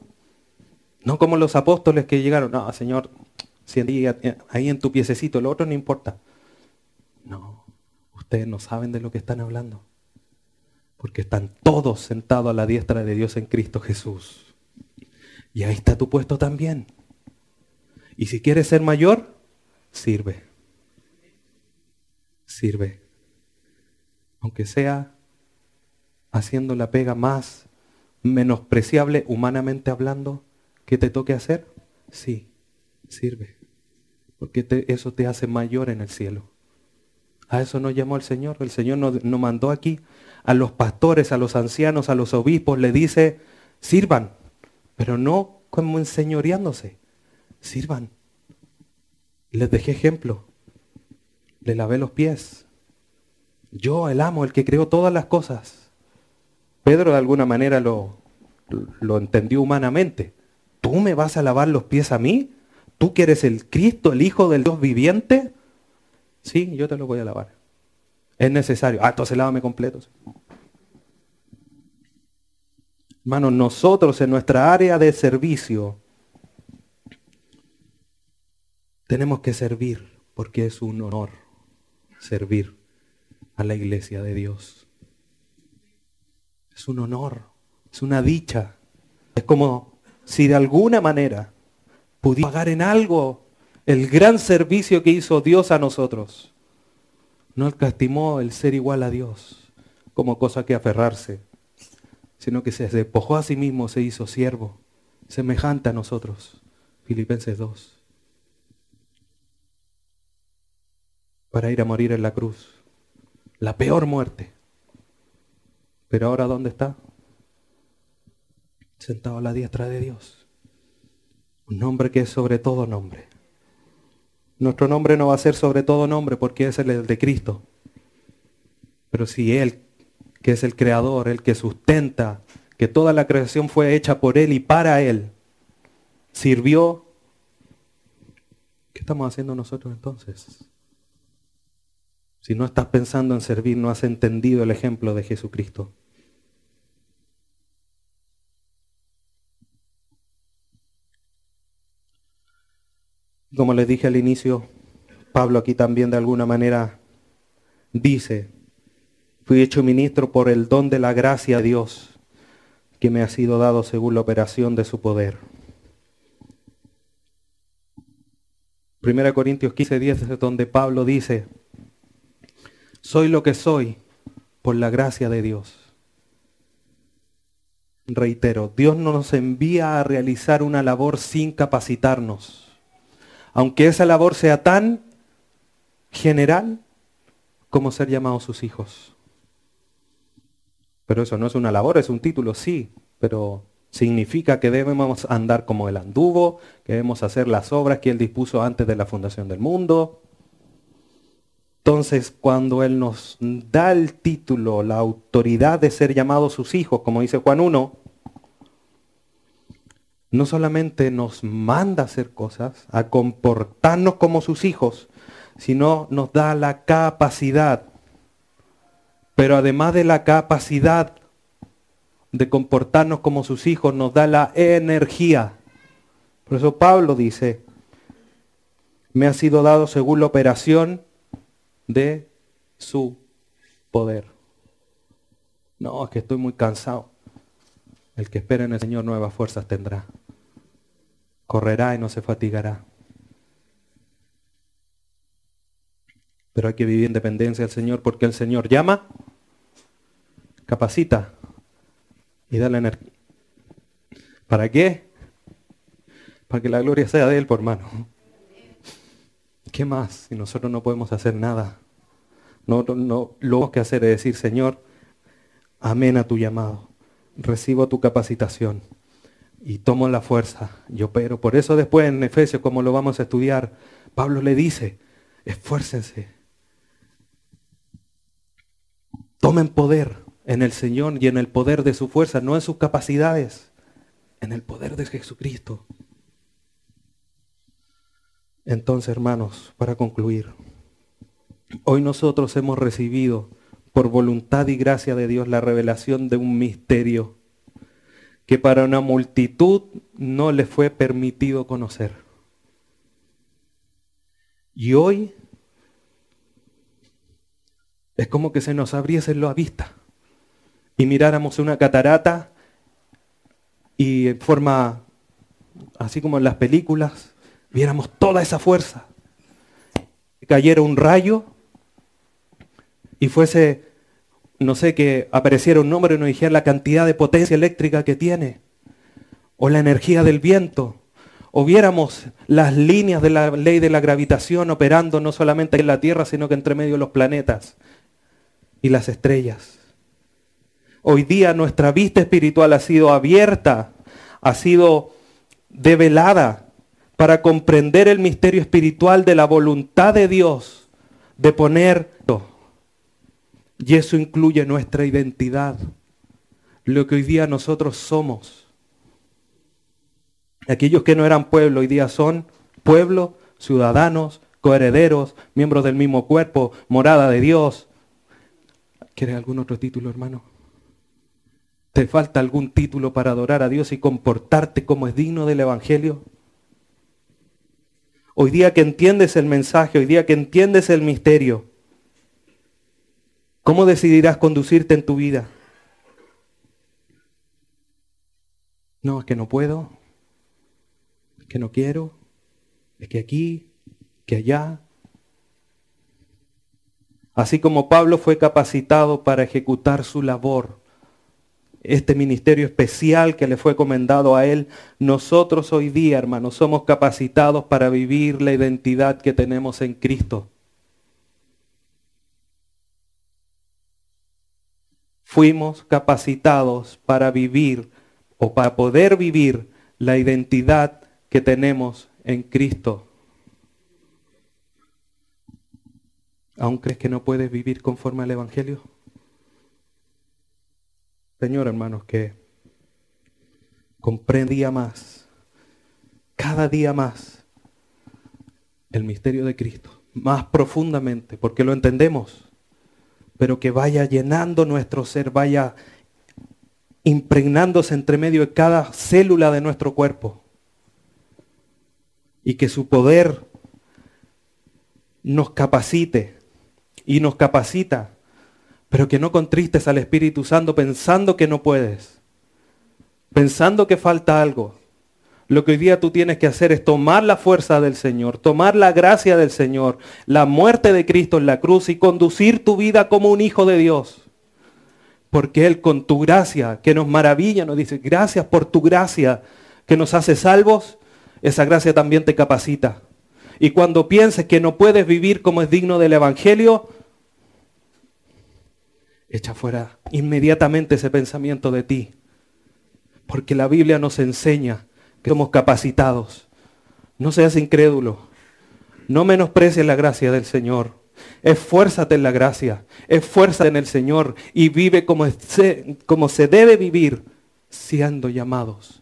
No como los apóstoles que llegaron, no, Señor, ahí en tu piececito, lo otro no importa. No, ustedes no saben de lo que están hablando. Porque están todos sentados a la diestra de Dios en Cristo Jesús. Y ahí está tu puesto también. Y si quieres ser mayor, sirve. Sirve. Aunque sea haciendo la pega más menospreciable humanamente hablando que te toque hacer, sí, sirve. Porque eso te hace mayor en el cielo. A eso nos llamó el Señor. El Señor nos, nos mandó aquí a los pastores, a los ancianos, a los obispos, le dice, sirvan pero no como enseñoreándose. Sirvan. Les dejé ejemplo. Les lavé los pies. Yo, el amo, el que creó todas las cosas. Pedro de alguna manera lo, lo entendió humanamente. ¿Tú me vas a lavar los pies a mí? ¿Tú que eres el Cristo, el Hijo del Dios viviente? Sí, yo te lo voy a lavar. Es necesario. Ah, entonces lávame completo. Hermanos, nosotros en nuestra área de servicio tenemos que servir porque es un honor servir a la iglesia de Dios. Es un honor, es una dicha. Es como si de alguna manera pudiera pagar en algo el gran servicio que hizo Dios a nosotros. No estimó el ser igual a Dios como cosa que aferrarse, sino que se despojó a sí mismo, se hizo siervo, semejante a nosotros. Filipenses 2. Para ir a morir en la cruz. La peor muerte. Pero ahora ¿dónde está? Sentado a la diestra de Dios. Un nombre que es sobre todo nombre. Nuestro nombre no va a ser sobre todo nombre porque es el de Cristo. Pero si Él, que es el creador, el que sustenta, que toda la creación fue hecha por Él y para Él, sirvió, ¿qué estamos haciendo nosotros entonces? Si no estás pensando en servir, no has entendido el ejemplo de Jesucristo. Como les dije al inicio, Pablo aquí también de alguna manera dice, fui hecho ministro por el don de la gracia de Dios que me ha sido dado según la operación de su poder. 1 Corintios 15, 10 es donde Pablo dice, soy lo que soy por la gracia de Dios. Reitero, Dios no nos envía a realizar una labor sin capacitarnos aunque esa labor sea tan general como ser llamados sus hijos. Pero eso no es una labor, es un título, sí, pero significa que debemos andar como el anduvo, que debemos hacer las obras que Él dispuso antes de la fundación del mundo. Entonces, cuando Él nos da el título, la autoridad de ser llamados sus hijos, como dice Juan 1, no solamente nos manda a hacer cosas, a comportarnos como sus hijos, sino nos da la capacidad. Pero además de la capacidad de comportarnos como sus hijos, nos da la energía. Por eso Pablo dice, me ha sido dado según la operación de su poder. No, es que estoy muy cansado. El que espera en el Señor nuevas fuerzas tendrá correrá y no se fatigará. Pero hay que vivir en dependencia del Señor porque el Señor llama, capacita y da la energía. ¿Para qué? Para que la gloria sea de Él, por mano. ¿Qué más si nosotros no podemos hacer nada? No, no, lo que hacer es decir, Señor, amén a tu llamado. Recibo tu capacitación y tomo la fuerza yo pero Por eso después en Efesios, como lo vamos a estudiar, Pablo le dice, esfuércense. Tomen poder en el Señor y en el poder de su fuerza, no en sus capacidades, en el poder de Jesucristo. Entonces, hermanos, para concluir, hoy nosotros hemos recibido por voluntad y gracia de Dios la revelación de un misterio que para una multitud no le fue permitido conocer. Y hoy es como que se nos abriese la vista y miráramos una catarata y en forma, así como en las películas, viéramos toda esa fuerza. Cayera un rayo y fuese no sé, que apareciera un número y nos dijera la cantidad de potencia eléctrica que tiene, o la energía del viento, o viéramos las líneas de la ley de la gravitación operando no solamente en la Tierra, sino que entre medio de los planetas y las estrellas. Hoy día nuestra vista espiritual ha sido abierta, ha sido develada para comprender el misterio espiritual de la voluntad de Dios de poner y eso incluye nuestra identidad, lo que hoy día nosotros somos. Aquellos que no eran pueblo hoy día son pueblo, ciudadanos, coherederos, miembros del mismo cuerpo, morada de Dios. ¿Quieres algún otro título, hermano? ¿Te falta algún título para adorar a Dios y comportarte como es digno del Evangelio? Hoy día que entiendes el mensaje, hoy día que entiendes el misterio, ¿cómo decidirás conducirte en tu vida? No, es que no puedo, es que no quiero, es que aquí, que allá. Así como Pablo fue capacitado para ejecutar su labor, este ministerio especial que le fue comendado a él, nosotros hoy día, hermanos, somos capacitados para vivir la identidad que tenemos en Cristo. Fuimos capacitados para vivir o para poder vivir la identidad que tenemos en Cristo. ¿Aún crees que no puedes vivir conforme al Evangelio? Señor, hermanos, que comprendía más, cada día más, el misterio de Cristo, más profundamente, porque lo entendemos, pero que vaya llenando nuestro ser, vaya impregnándose entre medio de cada célula de nuestro cuerpo, y que su poder nos capacite y nos capacita pero que no contristes al Espíritu Santo pensando que no puedes, pensando que falta algo. Lo que hoy día tú tienes que hacer es tomar la fuerza del Señor, tomar la gracia del Señor, la muerte de Cristo en la cruz y conducir tu vida como un hijo de Dios. Porque Él con tu gracia, que nos maravilla, nos dice, gracias por tu gracia que nos hace salvos, esa gracia también te capacita. Y cuando pienses que no puedes vivir como es digno del Evangelio, Echa fuera inmediatamente ese pensamiento de ti. Porque la Biblia nos enseña que somos capacitados. No seas incrédulo. No menosprecies la gracia del Señor. Esfuérzate en la gracia. Esfuérzate en el Señor y vive como se, como se debe vivir, siendo llamados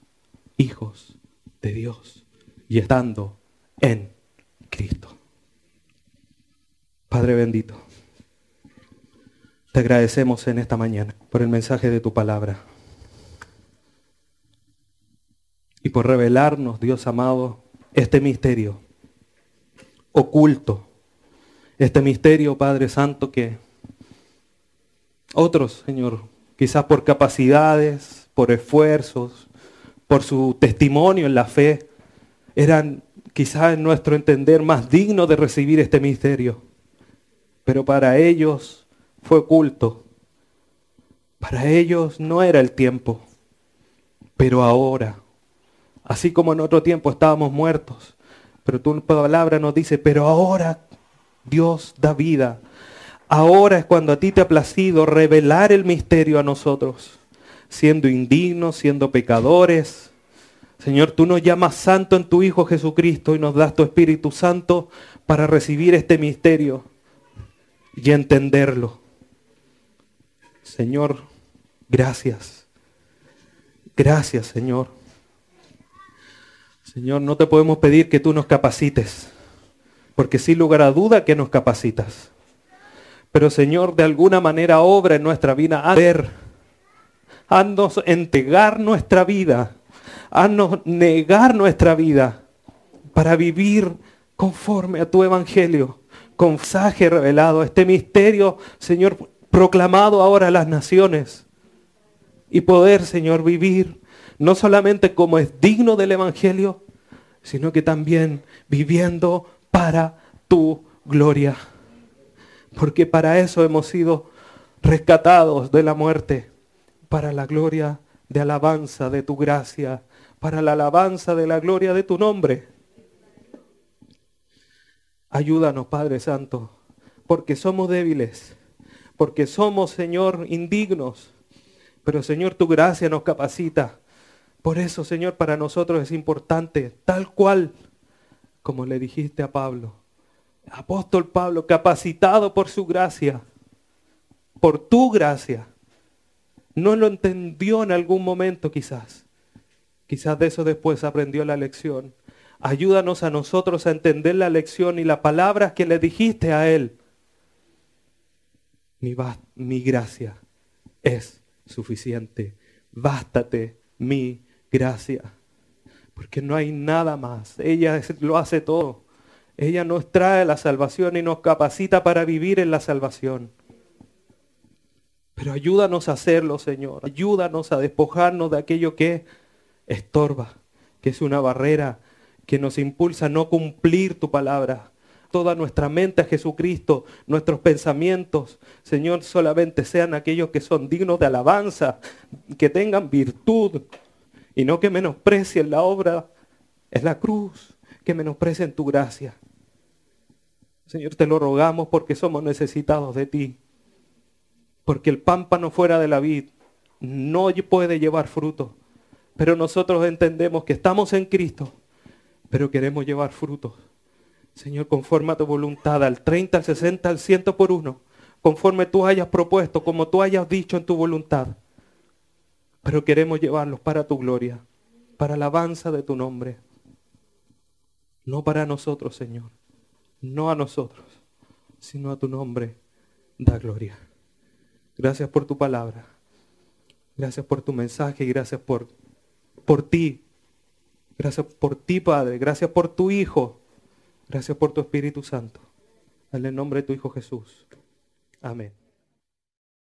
hijos de Dios y estando en Cristo. Padre bendito. Te agradecemos en esta mañana por el mensaje de tu palabra. Y por revelarnos, Dios amado, este misterio oculto. Este misterio, Padre Santo, que otros, Señor, quizás por capacidades, por esfuerzos, por su testimonio en la fe, eran quizás en nuestro entender más dignos de recibir este misterio. Pero para ellos fue oculto. Para ellos no era el tiempo, pero ahora, así como en otro tiempo estábamos muertos, pero tu palabra nos dice, pero ahora Dios da vida. Ahora es cuando a ti te ha placido revelar el misterio a nosotros, siendo indignos, siendo pecadores. Señor, tú nos llamas santo en tu Hijo Jesucristo y nos das tu Espíritu Santo para recibir este misterio y entenderlo. Señor, gracias. Gracias, Señor. Señor, no te podemos pedir que tú nos capacites, porque sin lugar a duda que nos capacitas. Pero Señor, de alguna manera obra en nuestra vida. A ver, haznos entregar nuestra vida, haznos negar nuestra vida para vivir conforme a tu evangelio, con mensaje revelado, este misterio, Señor, proclamado ahora a las naciones y poder, Señor, vivir no solamente como es digno del Evangelio, sino que también viviendo para tu gloria. Porque para eso hemos sido rescatados de la muerte, para la gloria de alabanza de tu gracia, para la alabanza de la gloria de tu nombre. Ayúdanos, Padre Santo, porque somos débiles porque somos, Señor, indignos. Pero, Señor, tu gracia nos capacita. Por eso, Señor, para nosotros es importante, tal cual como le dijiste a Pablo. Apóstol Pablo, capacitado por su gracia, por tu gracia. No lo entendió en algún momento quizás. Quizás de eso después aprendió la lección. Ayúdanos a nosotros a entender la lección y las palabras que le dijiste a él mi, gracia es suficiente. Bástate mi gracia. Porque no hay nada más. Ella lo hace todo. Ella nos trae la salvación y nos capacita para vivir en la salvación. Pero ayúdanos a hacerlo, Señor. Ayúdanos a despojarnos de aquello que estorba, que es una barrera que nos impulsa a no cumplir tu palabra. Toda nuestra mente a Jesucristo, nuestros pensamientos, Señor, solamente sean aquellos que son dignos de alabanza, que tengan virtud y no que menosprecien la obra es la cruz, que menosprecien tu gracia. Señor, te lo rogamos porque somos necesitados de ti. Porque el pámpano fuera de la vid no puede llevar fruto. Pero nosotros entendemos que estamos en Cristo, pero queremos llevar frutos. Señor, conforme a tu voluntad, al 30, al 60, al 100 por uno, conforme tú hayas propuesto, como tú hayas dicho en tu voluntad. Pero queremos llevarlos para tu gloria, para la alabanza de tu nombre. No para nosotros, Señor. No a nosotros, sino a tu nombre. Da gloria. Gracias por tu palabra. Gracias por tu mensaje y gracias por, por ti. Gracias por ti, Padre. Gracias por tu Hijo. Gracias por tu Espíritu Santo. En el nombre de tu Hijo Jesús. Amén.